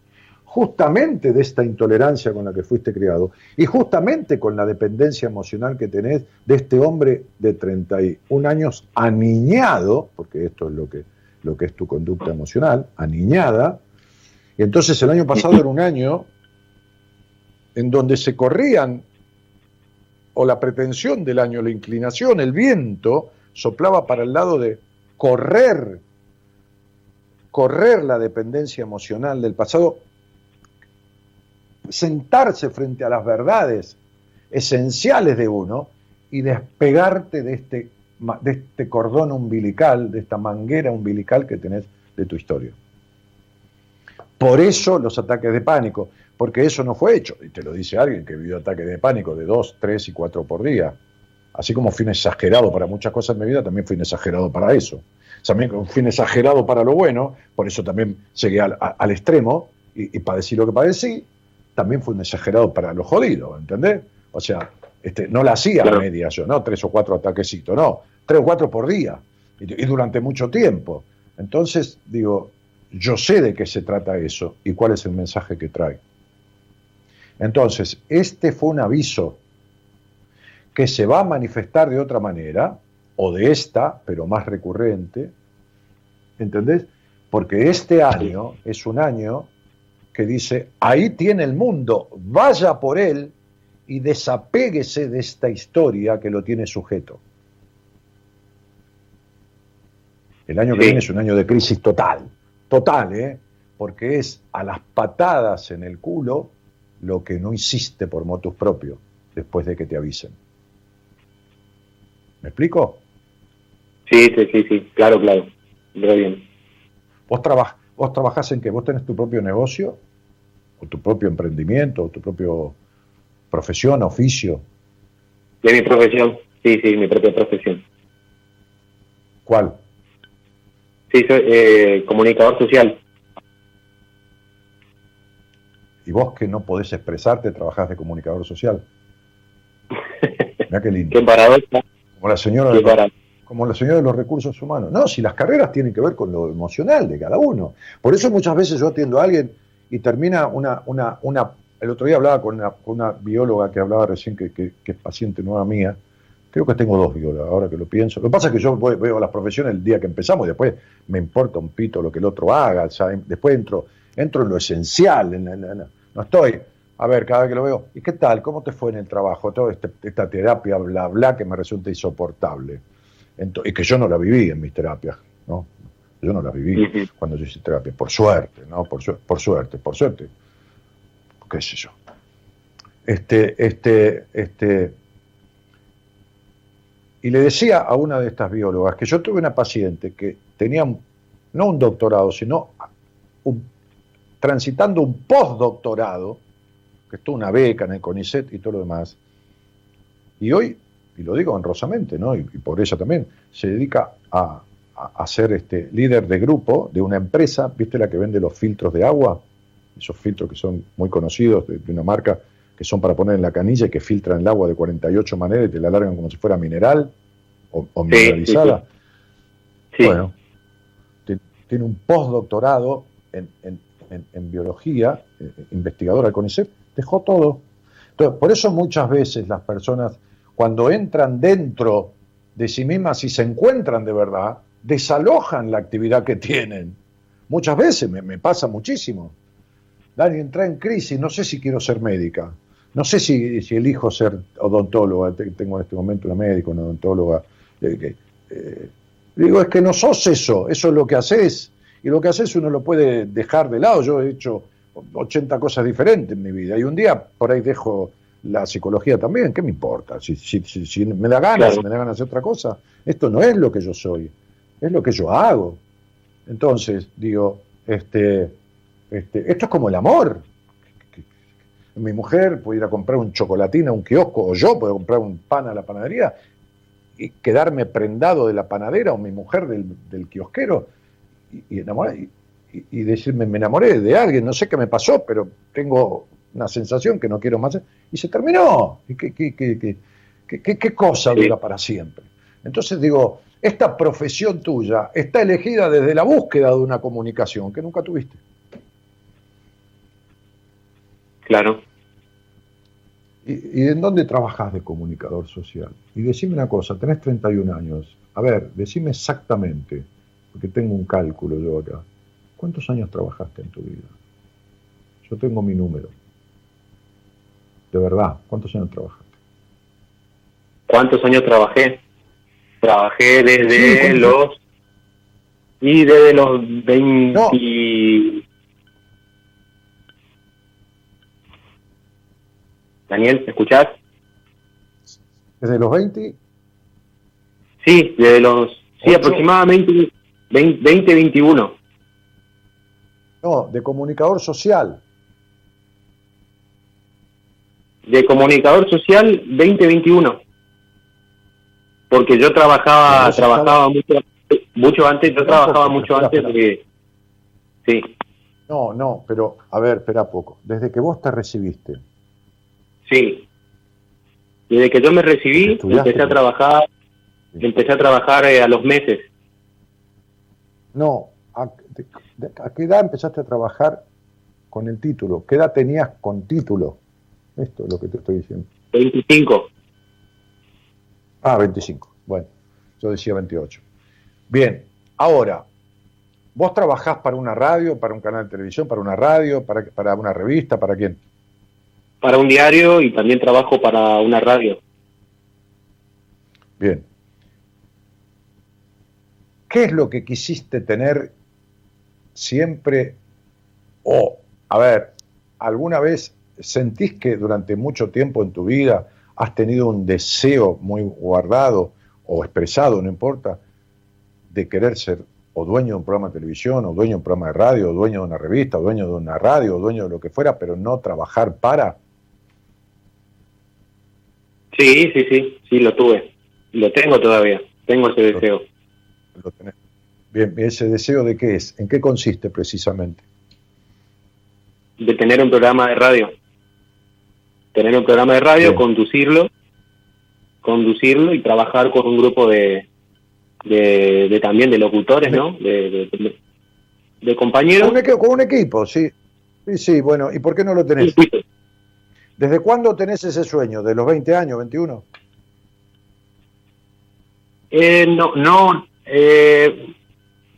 justamente de esta intolerancia con la que fuiste criado y justamente con la dependencia emocional que tenés de este hombre de 31 años aniñado, porque esto es lo que, lo que es tu conducta emocional, aniñada, y entonces el año pasado era un año en donde se corrían, o la pretensión del año, la inclinación, el viento, soplaba para el lado de correr, correr la dependencia emocional del pasado, sentarse frente a las verdades esenciales de uno y despegarte de este, de este cordón umbilical, de esta manguera umbilical que tenés de tu historia. Por eso los ataques de pánico, porque eso no fue hecho, y te lo dice alguien que vivió ataques de pánico de dos, tres y cuatro por día. Así como fui un exagerado para muchas cosas en mi vida, también fui un exagerado para eso. También fui un exagerado para lo bueno, por eso también llegué al, a- al extremo y, y padecí lo que padecí. También fui un exagerado para lo jodido, ¿entendés? O sea, este, no la hacía a Claro. media yo, no tres o cuatro ataquecitos, no, tres o cuatro por día y, y durante mucho tiempo. Entonces, digo, yo sé de qué se trata eso y cuál es el mensaje que trae. Entonces, este fue un aviso que se va a manifestar de otra manera, o de esta, pero más recurrente, ¿entendés? Porque este año es un año que dice, ahí tiene el mundo, vaya por él y desapéguese de esta historia que lo tiene sujeto. El año que Sí. viene es un año de crisis total, total, ¿eh? Porque es a las patadas en el culo lo que no hiciste por motus propios después de que te avisen. ¿Me explico? Sí, sí, sí, sí. Claro, claro. Re bien. ¿Vos, ¿Vos trabajás en que vos tenés tu propio negocio? ¿O tu propio emprendimiento? ¿O tu propio profesión, oficio? De mi profesión. Sí, sí, mi propia profesión. ¿Cuál? Sí, soy eh, comunicador social. ¿Y vos que no podés expresarte, trabajás de comunicador social? Mira qué lindo. Qué paradoja. Como la señora de, para- como la señora de los recursos humanos. No, si las carreras tienen que ver con lo emocional de cada uno. Por eso muchas veces yo atiendo a alguien y termina una, una, una el otro día hablaba con una, con una bióloga que hablaba recién que, que- que es paciente nueva mía. Creo que tengo dos biólogas, ahora que lo pienso. Lo que pasa es que yo voy- veo las profesiones el día que empezamos y después me importa un pito lo que el otro haga. ¿sabe? Después entro, entro en lo esencial. en- en- en- no estoy, a ver, cada vez que lo veo, ¿y qué tal? ¿Cómo te fue en el trabajo? Toda este- esta terapia, bla, bla, que me resulta insoportable. Ento- y que yo no la viví en mis terapias, ¿no? Yo no la viví cuando yo hice terapia, por suerte, ¿no? Por, su- por suerte, por suerte. ¿Qué sé yo? Este, este, este. Y le decía a una de estas biólogas que yo tuve una paciente que tenía un- no un doctorado, sino un- transitando un postdoctorado, que estuvo una beca en el CONICET y todo lo demás. Y hoy y lo digo honrosamente, ¿no? Y, y por ella también, se dedica a, a- a ser este líder de grupo de una empresa, ¿viste la que vende los filtros de agua? Esos filtros que son muy conocidos de, de una marca que son para poner en la canilla y que filtran el agua de 48 maneras y te la largan como si fuera mineral o, o Sí, mineralizada. Sí. Bueno, ti- tiene un postdoctorado en, en- en- en biología, eh, investigadora del CONICET, dejó todo. Entonces, por eso muchas veces las personas, cuando entran dentro de sí mismas y se encuentran de verdad, desalojan la actividad que tienen. Muchas veces me, me pasa muchísimo. Dani, entra en crisis, no sé si quiero ser médica, no sé si, si elijo ser odontóloga, Te- tengo en este momento una médica, una odontóloga. eh, eh, digo, es que no sos eso, eso es lo que haces, y lo que haces uno lo puede dejar de lado. Yo he hecho 80 cosas diferentes en mi vida, y un día por ahí dejo la psicología también, ¿qué me importa? Si, si, si, si me da ganas, Claro. si me da ganas de hacer otra cosa, esto no es lo que yo soy, es lo que yo hago. Entonces, digo, este, este, esto es como el amor. Mi mujer puede ir a comprar un chocolatín a un kiosco, o yo puedo comprar un pan a la panadería y quedarme prendado de la panadera o mi mujer del, del kiosquero y, y enamorar- y- y- y decirme, me enamoré de alguien, no sé qué me pasó, pero tengo una sensación que no quiero más. Y se terminó. ¿Y qué, qué- qué- qué- qué- qué- qué cosa Sí. dura para siempre? Entonces digo, esta profesión tuya está elegida desde la búsqueda de una comunicación que nunca tuviste. Claro. ¿Y, y en dónde trabajas de comunicador social? Y decime una cosa, tenés 31 años. A ver, decime exactamente, porque tengo un cálculo yo acá. ¿Cuántos años trabajaste en tu vida? Yo tengo mi número. De verdad, ¿cuántos años trabajaste? ¿Cuántos años trabajé? Trabajé desde los... Y desde los 20... Daniel, ¿me escuchás? ¿Desde los 20? Sí, desde los... Sí, Ocho. aproximadamente 20, 20, 21. No, de comunicador social. De comunicador social 2021. Porque yo trabajaba, trabajaba mucho, mucho antes, yo trabajaba poco, mucho espera, antes de... Sí, No, no, pero a ver, espera poco. Desde que vos te recibiste, sí. Desde que yo me recibí, ¿Estudiaste? empecé a trabajar, empecé a trabajar eh, a los meses. no, ¿a, a qué edad empezaste a trabajar con el título? ¿Qué edad tenías con título? Esto es lo que te estoy diciendo. 25. Ah, 25. Bueno, yo decía 28. Bien, ahora, ¿vos trabajás para una radio, para un canal de televisión, para una radio, para, para una revista, para quién? Para un diario y también trabajo para una radio. Bien. ¿Qué es lo que quisiste tener siempre? O, a ver, ¿alguna vez sentís que durante mucho tiempo en tu vida has tenido un deseo muy guardado o expresado, no importa, de querer ser o dueño de un programa de televisión, o dueño de un programa de radio, o dueño de una revista, o dueño de una radio, o dueño de lo que fuera, pero no trabajar para? Sí, sí, sí, sí, lo tuve. Lo tengo todavía. Tengo ese deseo. Lo tenés. Bien, ¿ese deseo de qué es? ¿En qué consiste precisamente? De tener un programa de radio. Tener un programa de radio, Bien. conducirlo, conducirlo y trabajar con un grupo de, de, de también de locutores, ¿no? De, de, de- de compañeros. Con un, equi- con un equipo, sí. Sí, sí, bueno, ¿y por qué no lo tenés? ¿Desde cuándo tenés ese sueño? ¿De los 20 años, 21? Eh, no, no, eh,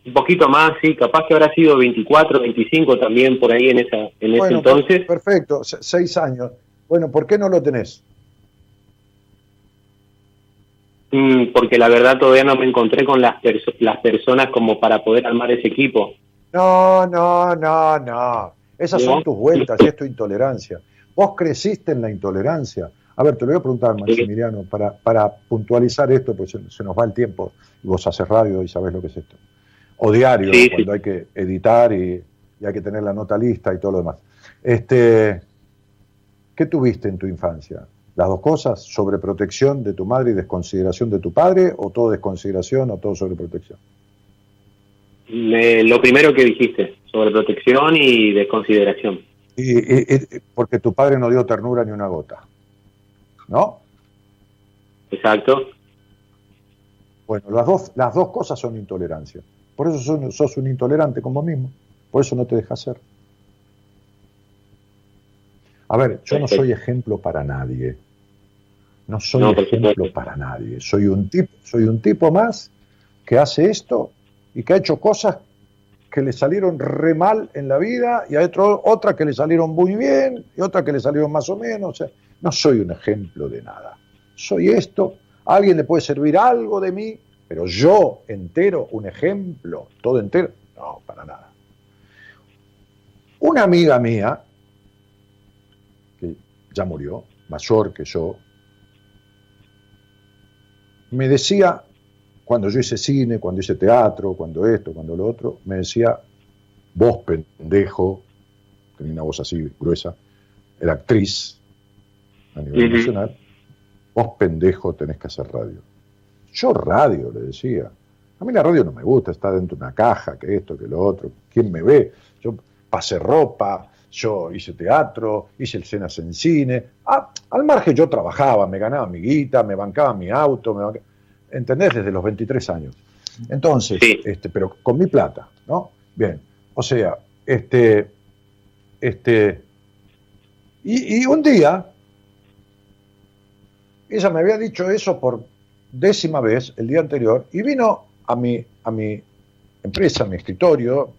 un poquito más, sí, capaz que habrá sido 24, 25 también por ahí en esa en ese entonces. per- perfecto, se- seis años. Bueno, ¿por qué no lo tenés? Mm, porque la verdad todavía no me encontré con las, perso- las personas como para poder armar ese equipo. No, no, no, no. Esas ¿No? son tus vueltas y es tu intolerancia. Vos creciste en la intolerancia. A ver, te lo voy a preguntar, Maximiliano, para, para puntualizar esto, pues se, se nos va el tiempo y vos haces radio y sabés lo que es esto. O diario, Sí, cuando hay que editar y, y hay que tener la nota lista y todo lo demás. Este, ¿Qué tuviste en tu infancia? las dos cosas, sobreprotección de tu madre y desconsideración de tu padre, o todo desconsideración o todo sobreprotección. Me- lo primero que dijiste, sobre protección y desconsideración. Y, y- y- porque tu padre no dio ternura ni una gota. ¿No? Exacto. Bueno, las dos, las dos cosas son intolerancia. Por eso sos, sos un intolerante con vos mismo. Por eso no te dejas ser. A ver, yo no soy ejemplo para nadie. No soy No, ejemplo para nadie. Soy un tipo, soy un tipo más que hace esto y que ha hecho cosas que le salieron re mal en la vida y a otro, otras que le salieron muy bien y otras que le salieron más o menos. O sea, no soy un ejemplo de nada. Soy esto. A alguien le puede servir algo de mí, pero yo entero, un ejemplo, todo entero, no, para nada. Una amiga mía, que ya murió, mayor que yo, me decía, cuando yo hice cine, cuando hice teatro, cuando esto, cuando lo otro, me decía, vos pendejo, tenía una voz así gruesa, era actriz a nivel nacional, vos pendejo tenés que hacer radio. Yo radio, le decía. A mí la radio no me gusta, está dentro de una caja, que esto, que lo otro. ¿Quién me ve? Yo pasé ropa, yo hice teatro, hice escenas en cine. Ah, al margen yo trabajaba, me ganaba mi guita, me bancaba mi auto, me banca- ¿entendés? Desde los 23 años. Entonces, este, pero con mi plata, ¿no? Bien, o sea, este, este, y, y un día, ella me había dicho eso por décima vez el día anterior y vino a mi, a mi empresa, a mi escritorio,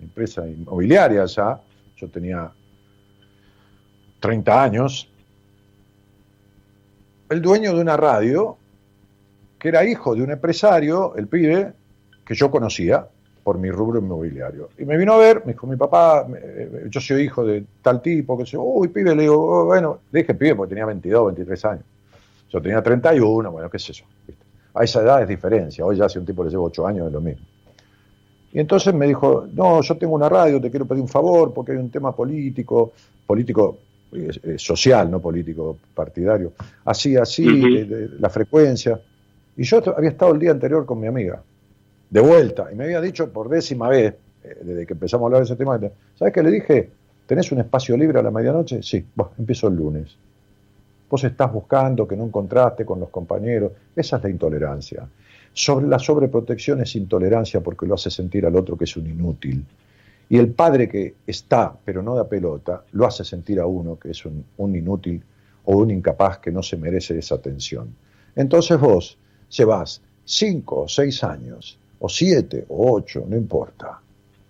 empresa inmobiliaria ya, yo tenía 30 años, el dueño de una radio, que era hijo de un empresario, el pibe, que yo conocía por mi rubro inmobiliario. Y me vino a ver, me dijo, mi papá, eh, yo soy hijo de tal tipo, que yo, uy, pibe, le digo, "Oh, bueno, le dije pibe porque tenía 22, 23 años. Yo tenía 31, bueno, qué sé yo. ¿viste? A esa edad es diferencia, hoy ya si un tipo le llevo 8 años es lo mismo. Y entonces me dijo, no, yo tengo una radio, te quiero pedir un favor porque hay un tema político, político eh, eh, social, no político partidario, así, así, Ujú. de- de- la frecuencia. Y yo había estado el día anterior con mi amiga, de vuelta, y me había dicho por décima vez, eh, desde que empezamos a hablar de ese tema, ¿sabes qué le dije? ¿Tenés un espacio libre a la medianoche? Sí, bueno, empiezo el lunes. Vos estás buscando que no encontraste con los compañeros. Esa es la intolerancia. Sobre la sobreprotección es intolerancia porque lo hace sentir al otro que es un inútil. Y el padre que está, pero no da pelota, lo hace sentir a uno que es un, un inútil o un incapaz que no se merece esa atención. Entonces vos llevas cinco o seis años, o siete o ocho, no importa,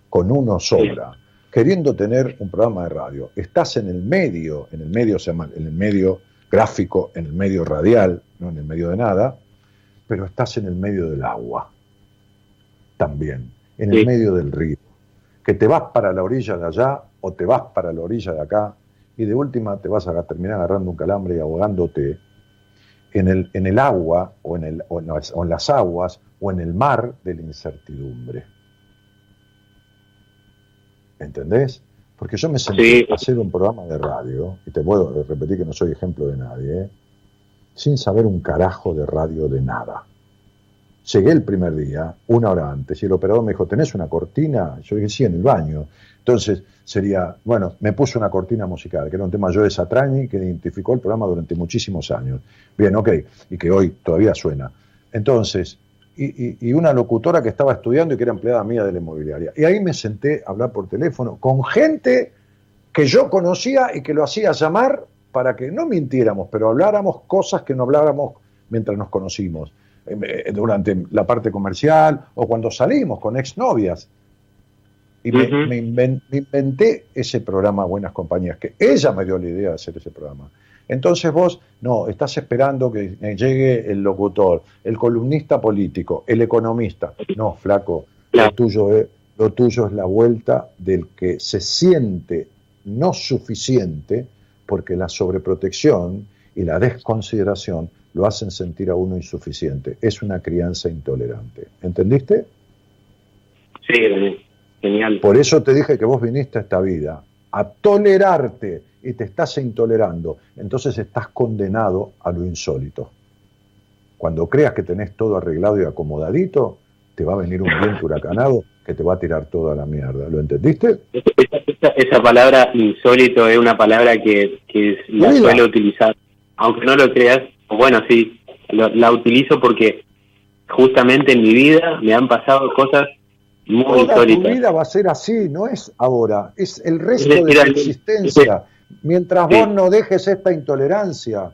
con uno sobra, queriendo tener un programa de radio. Estás en el medio, en el medio en el medio gráfico, en el medio radial, no en el medio de nada, pero estás en el medio del agua también, en el Sí. medio del río, que te vas para la orilla de allá o te vas para la orilla de acá y de última te vas a terminar agarrando un calambre y ahogándote en el, en el agua o en, el, o en las, o en las aguas o en el mar de la incertidumbre. ¿Entendés? Porque yo me senté Sí. a hacer un programa de radio, y te puedo repetir que no soy ejemplo de nadie, ¿eh? sin saber un carajo de radio de nada. Llegué el primer día, una hora antes, y el operador me dijo, ¿tenés una cortina? Yo dije, sí, en el baño. Entonces sería, bueno, me puso una cortina musical, que era un tema yo de Satrañi, que identificó el programa durante muchísimos años. Bien, ok, y que hoy todavía suena. Entonces, y, una locutora que estaba estudiando y que era empleada mía de la inmobiliaria. Y ahí me senté a hablar por teléfono con gente que yo conocía y que lo hacía llamar para que no mintiéramos, pero habláramos cosas que no habláramos mientras nos conocimos, eh, eh, durante la parte comercial o cuando salimos con exnovias. Y me, me inventé ese programa Buenas Compañías, que ella me dio la idea de hacer ese programa. Entonces vos, no, estás esperando que eh, llegue el locutor, el columnista político, el economista. No, flaco, lo tuyo es, lo tuyo es la vuelta del que se siente no suficiente porque la sobreprotección y la desconsideración lo hacen sentir a uno insuficiente. Es una crianza intolerante. ¿Entendiste? Sí. Genial. Por eso te dije que vos viniste a esta vida a tolerarte y te estás intolerando, entonces estás condenado a lo insólito. Cuando creas que tenés todo arreglado y acomodadito, te va a venir un viento huracanado que te va a tirar toda la mierda. ¿Lo entendiste? Esa, esa- esa palabra insólito es una palabra que, que la Oíla. suelo utilizar, aunque no lo creas, bueno, sí, lo- la utilizo porque justamente en mi vida me han pasado cosas muy Toda tu vida va a ser así, no es ahora, es el resto Es de tu existencia. Mientras vos no dejes esta intolerancia,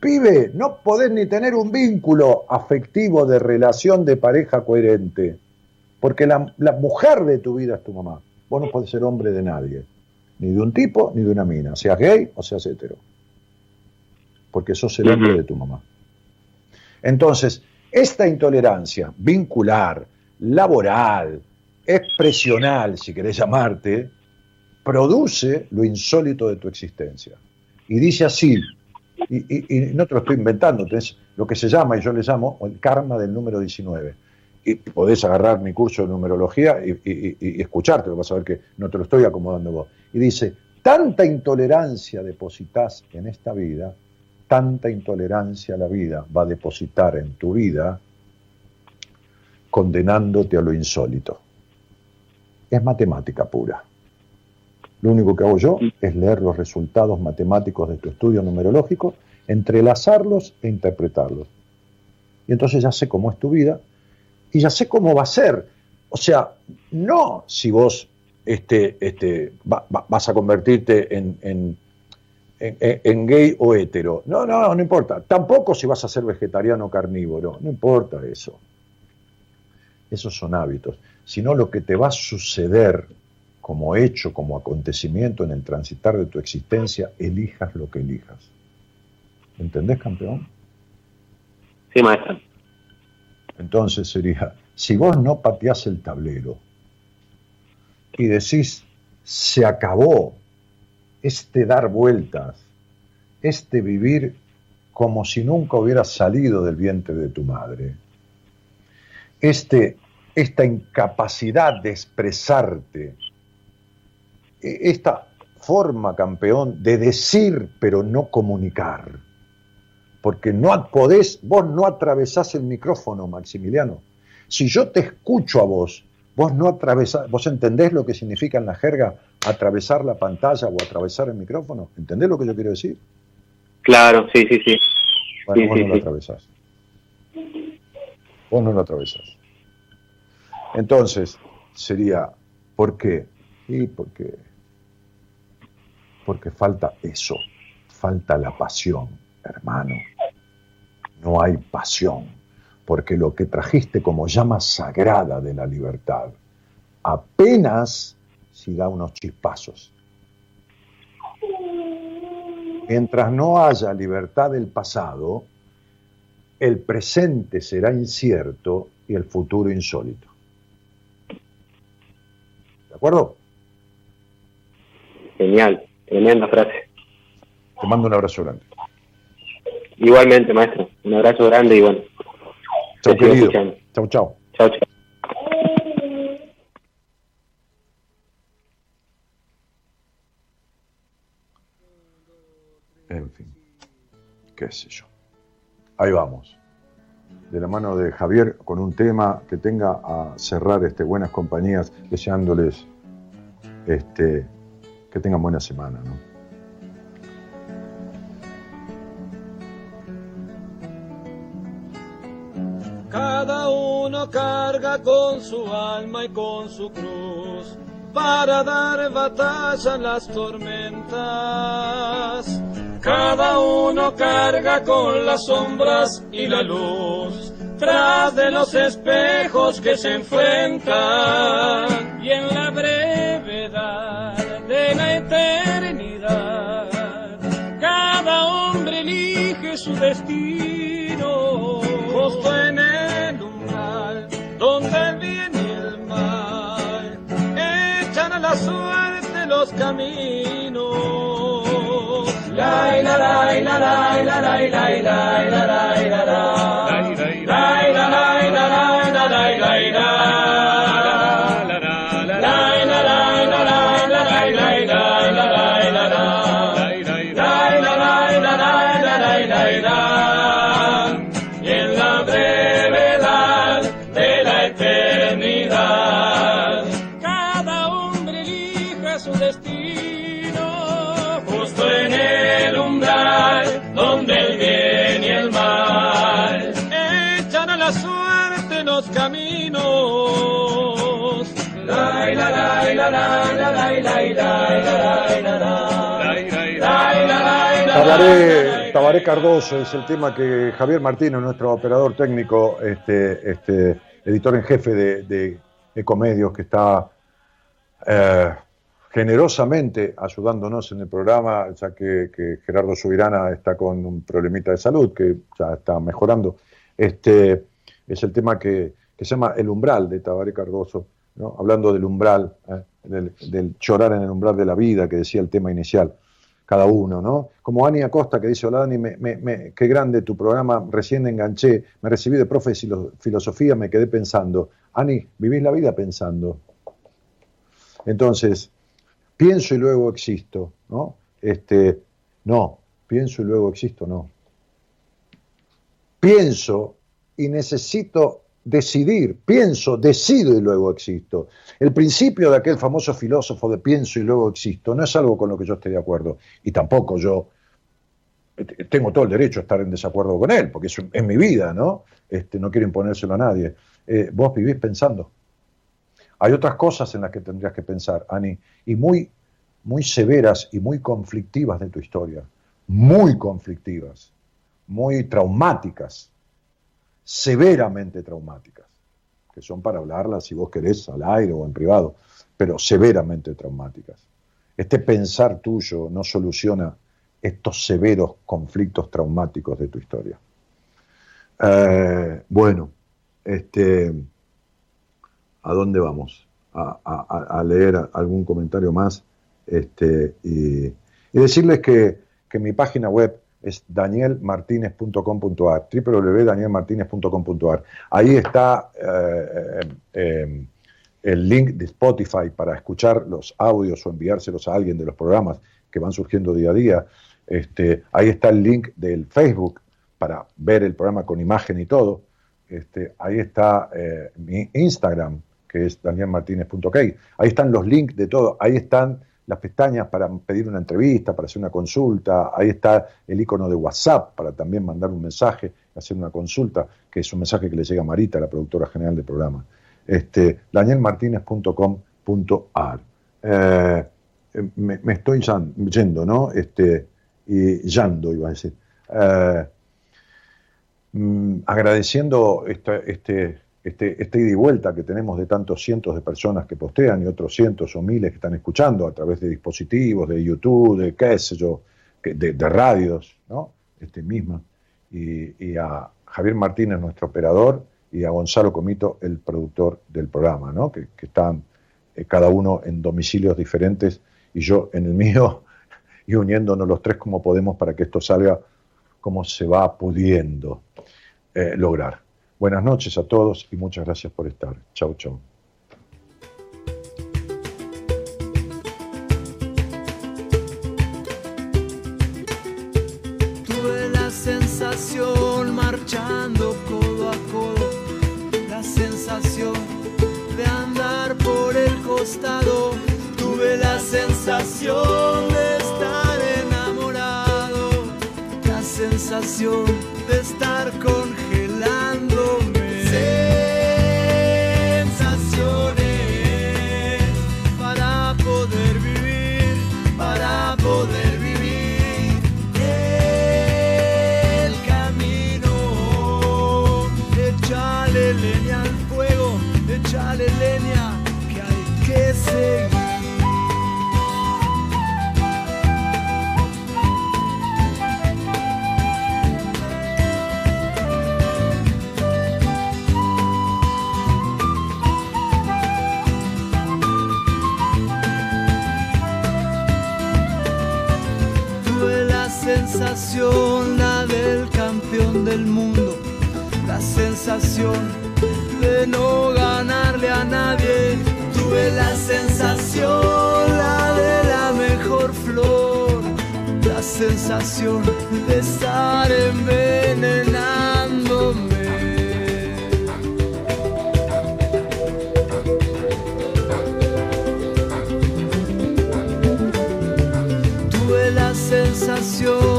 pibe, no podés ni tener un vínculo afectivo de relación de pareja coherente. Porque la, la mujer de tu vida es tu mamá. Vos no podés ser hombre de nadie, ni de un tipo ni de una mina, seas gay o seas hetero. Porque sos el hombre de tu mamá. Entonces, esta intolerancia vincular, laboral, expresional, si querés llamarte, produce lo insólito de tu existencia. Y dice así, y, no te lo estoy inventando, tenés lo que se llama, y yo le llamo, el karma del número 19. Y podés agarrar mi curso de numerología y- y escucharte, vas a ver que no te lo estoy acomodando vos. Y dice, tanta intolerancia depositas en esta vida, tanta intolerancia la vida va a depositar en tu vida, condenándote a lo insólito. Es matemática pura. Lo único que hago yo es leer los resultados matemáticos de tu estudio numerológico, entrelazarlos e interpretarlos. Y entonces ya sé cómo es tu vida y ya sé cómo va a ser. O sea, no si vos este, este, va- va- vas a convertirte en, en- en- en- en gay o hetero. No, no, no importa. Tampoco si vas a ser vegetariano o carnívoro. No importa eso. Esos son hábitos. Sino lo que te va a suceder como hecho, como acontecimiento en el transitar de tu existencia, elijas lo que elijas. ¿Entendés, campeón? Sí, maestra. Entonces sería, si vos no pateás el tablero y decís, se acabó este dar vueltas, este vivir como si nunca hubieras salido del vientre de tu madre, este, esta incapacidad de expresarte, e- esta forma, campeón, de decir pero no comunicar porque no podés, vos no atravesás el micrófono, Maximiliano. Si yo te escucho a vos, vos no atravesás, vos entendés lo que significa en la jerga atravesar la pantalla o atravesar el micrófono, ¿entendés lo que yo quiero decir? Claro, sí, sí, sí. Bueno, Sí, vos sí, no lo sí. atravesás. Vos no lo atravesás. Entonces, sería, ¿por qué? Y porque, porque falta eso, falta la pasión, hermano. No hay pasión, porque lo que trajiste como llama sagrada de la libertad, apenas si da unos chispazos. Mientras no haya libertad del pasado, el presente será incierto y el futuro insólito. ¿De acuerdo? Genial, tremenda frase. Te mando un abrazo grande. Igualmente, maestro. Un abrazo grande y bueno. Sigo querido. Chau, chau. Chao, chao. En fin, qué sé yo. Ahí vamos. De la mano de Javier con un tema que tenga a cerrar este, buenas compañías, deseándoles este, que tengan buena semana. Cada uno carga con su alma y con su cruz para dar batalla en las tormentas. Cada uno carga con las sombras y la luz tras de los espejos que se enfrentan y en la brevedad de la eternidad cada hombre elige su destino. Justo en el umbral donde el bien y el mal echan a la suerte los caminos. La la la la la la la la la la la Tabaré, Tabaré Cardoso es el tema que Javier Martínez, nuestro operador técnico, este, este, editor en jefe de, de Ecomedios, que está eh, generosamente ayudándonos en el programa, ya que, que, Gerardo Subirana está con un problemita de salud que ya está mejorando. Este, es el tema que, que se llama El umbral de Tabaré Cardoso, ¿no? hablando del umbral, ¿eh? del, del llorar en el umbral de la vida, que decía el tema inicial cada uno, ¿no? Como Ani Acosta que dice, hola Dani, me, qué grande tu programa, recién enganché, me recibí de profe de filosofía, me quedé pensando. Ani, vivís la vida pensando. Entonces, pienso y luego existo, ¿no? Este, no, pienso y luego existo, no. Pienso y necesito decidir, pienso, decido y luego existo. El principio de aquel famoso filósofo de pienso y luego existo no es algo con lo que yo esté de acuerdo. Y tampoco yo eh, tengo todo el derecho a estar en desacuerdo con él, porque es, es mi vida, ¿no? Este, no quiero imponérselo a nadie. Eh, vos vivís pensando. Hay otras cosas en las que tendrías que pensar, Ani, y muy, muy severas y muy conflictivas de tu historia. Muy conflictivas, muy traumáticas severamente traumáticas, que son para hablarlas si vos querés al aire o en privado, pero severamente traumáticas. Este pensar tuyo no soluciona estos severos conflictos traumáticos de tu historia. Eh, bueno, este, ¿a dónde vamos? A, a, leer algún comentario más este, y, y decirles que, que mi página web es danielmartinez.com.ar, www.danielmartinez.com.ar. Ahí está eh, eh, el link de Spotify para escuchar los audios o enviárselos a alguien de los programas que van surgiendo día a día. Este, ahí está el link del Facebook para ver el programa con imagen y todo. Este, ahí está eh, mi Instagram, que es danielmartinez.ok. Ahí están los links de todo. Ahí están las pestañas para pedir una entrevista, para hacer una consulta, ahí está el icono de WhatsApp para también mandar un mensaje, hacer una consulta, que es un mensaje que le llega a Marita, la productora general del programa. Este, danielmartinez.com.ar. Eh, me, me, estoy yendo, ¿no? Este, y yando, iba a decir. Eh, mm, agradeciendo este, este este, este ida y vuelta que tenemos de tantos cientos de personas que postean y otros cientos o miles que están escuchando a través de dispositivos, de YouTube, de qué sé yo, de, de radios, ¿no? Este misma. Y, y, a Javier Martínez, nuestro operador, y a Gonzalo Comito, el productor del programa, ¿no? Que, están eh, cada uno en domicilios diferentes y yo en el mío y uniéndonos los tres como podemos para que esto salga como se va pudiendo eh, lograr. Buenas noches a todos y muchas gracias por estar. Chau, chau. Tuve la sensación marchando codo a codo, la sensación de andar por el costado. Tuve la sensación de estar enamorado, la sensación la del campeón del mundo, la sensación de no ganarle a nadie. Tuve la sensación, la de la mejor flor, la sensación de estar envenenándome. Sensación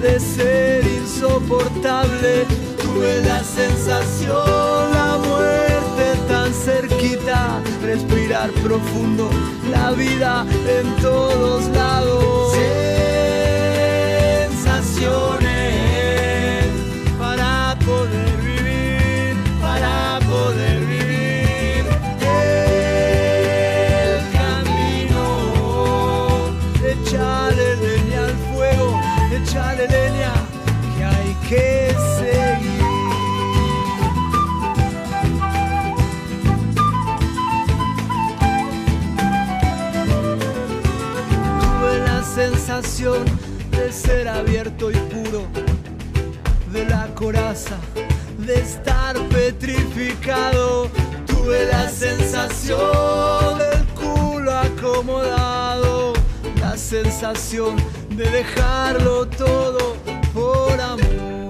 de ser insoportable. Tuve la sensación, la muerte tan cerquita, respirar profundo la vida en todos lados. De ser abierto y puro, de la coraza, de estar petrificado. Tuve la sensación del culo acomodado, la sensación de dejarlo todo por amor.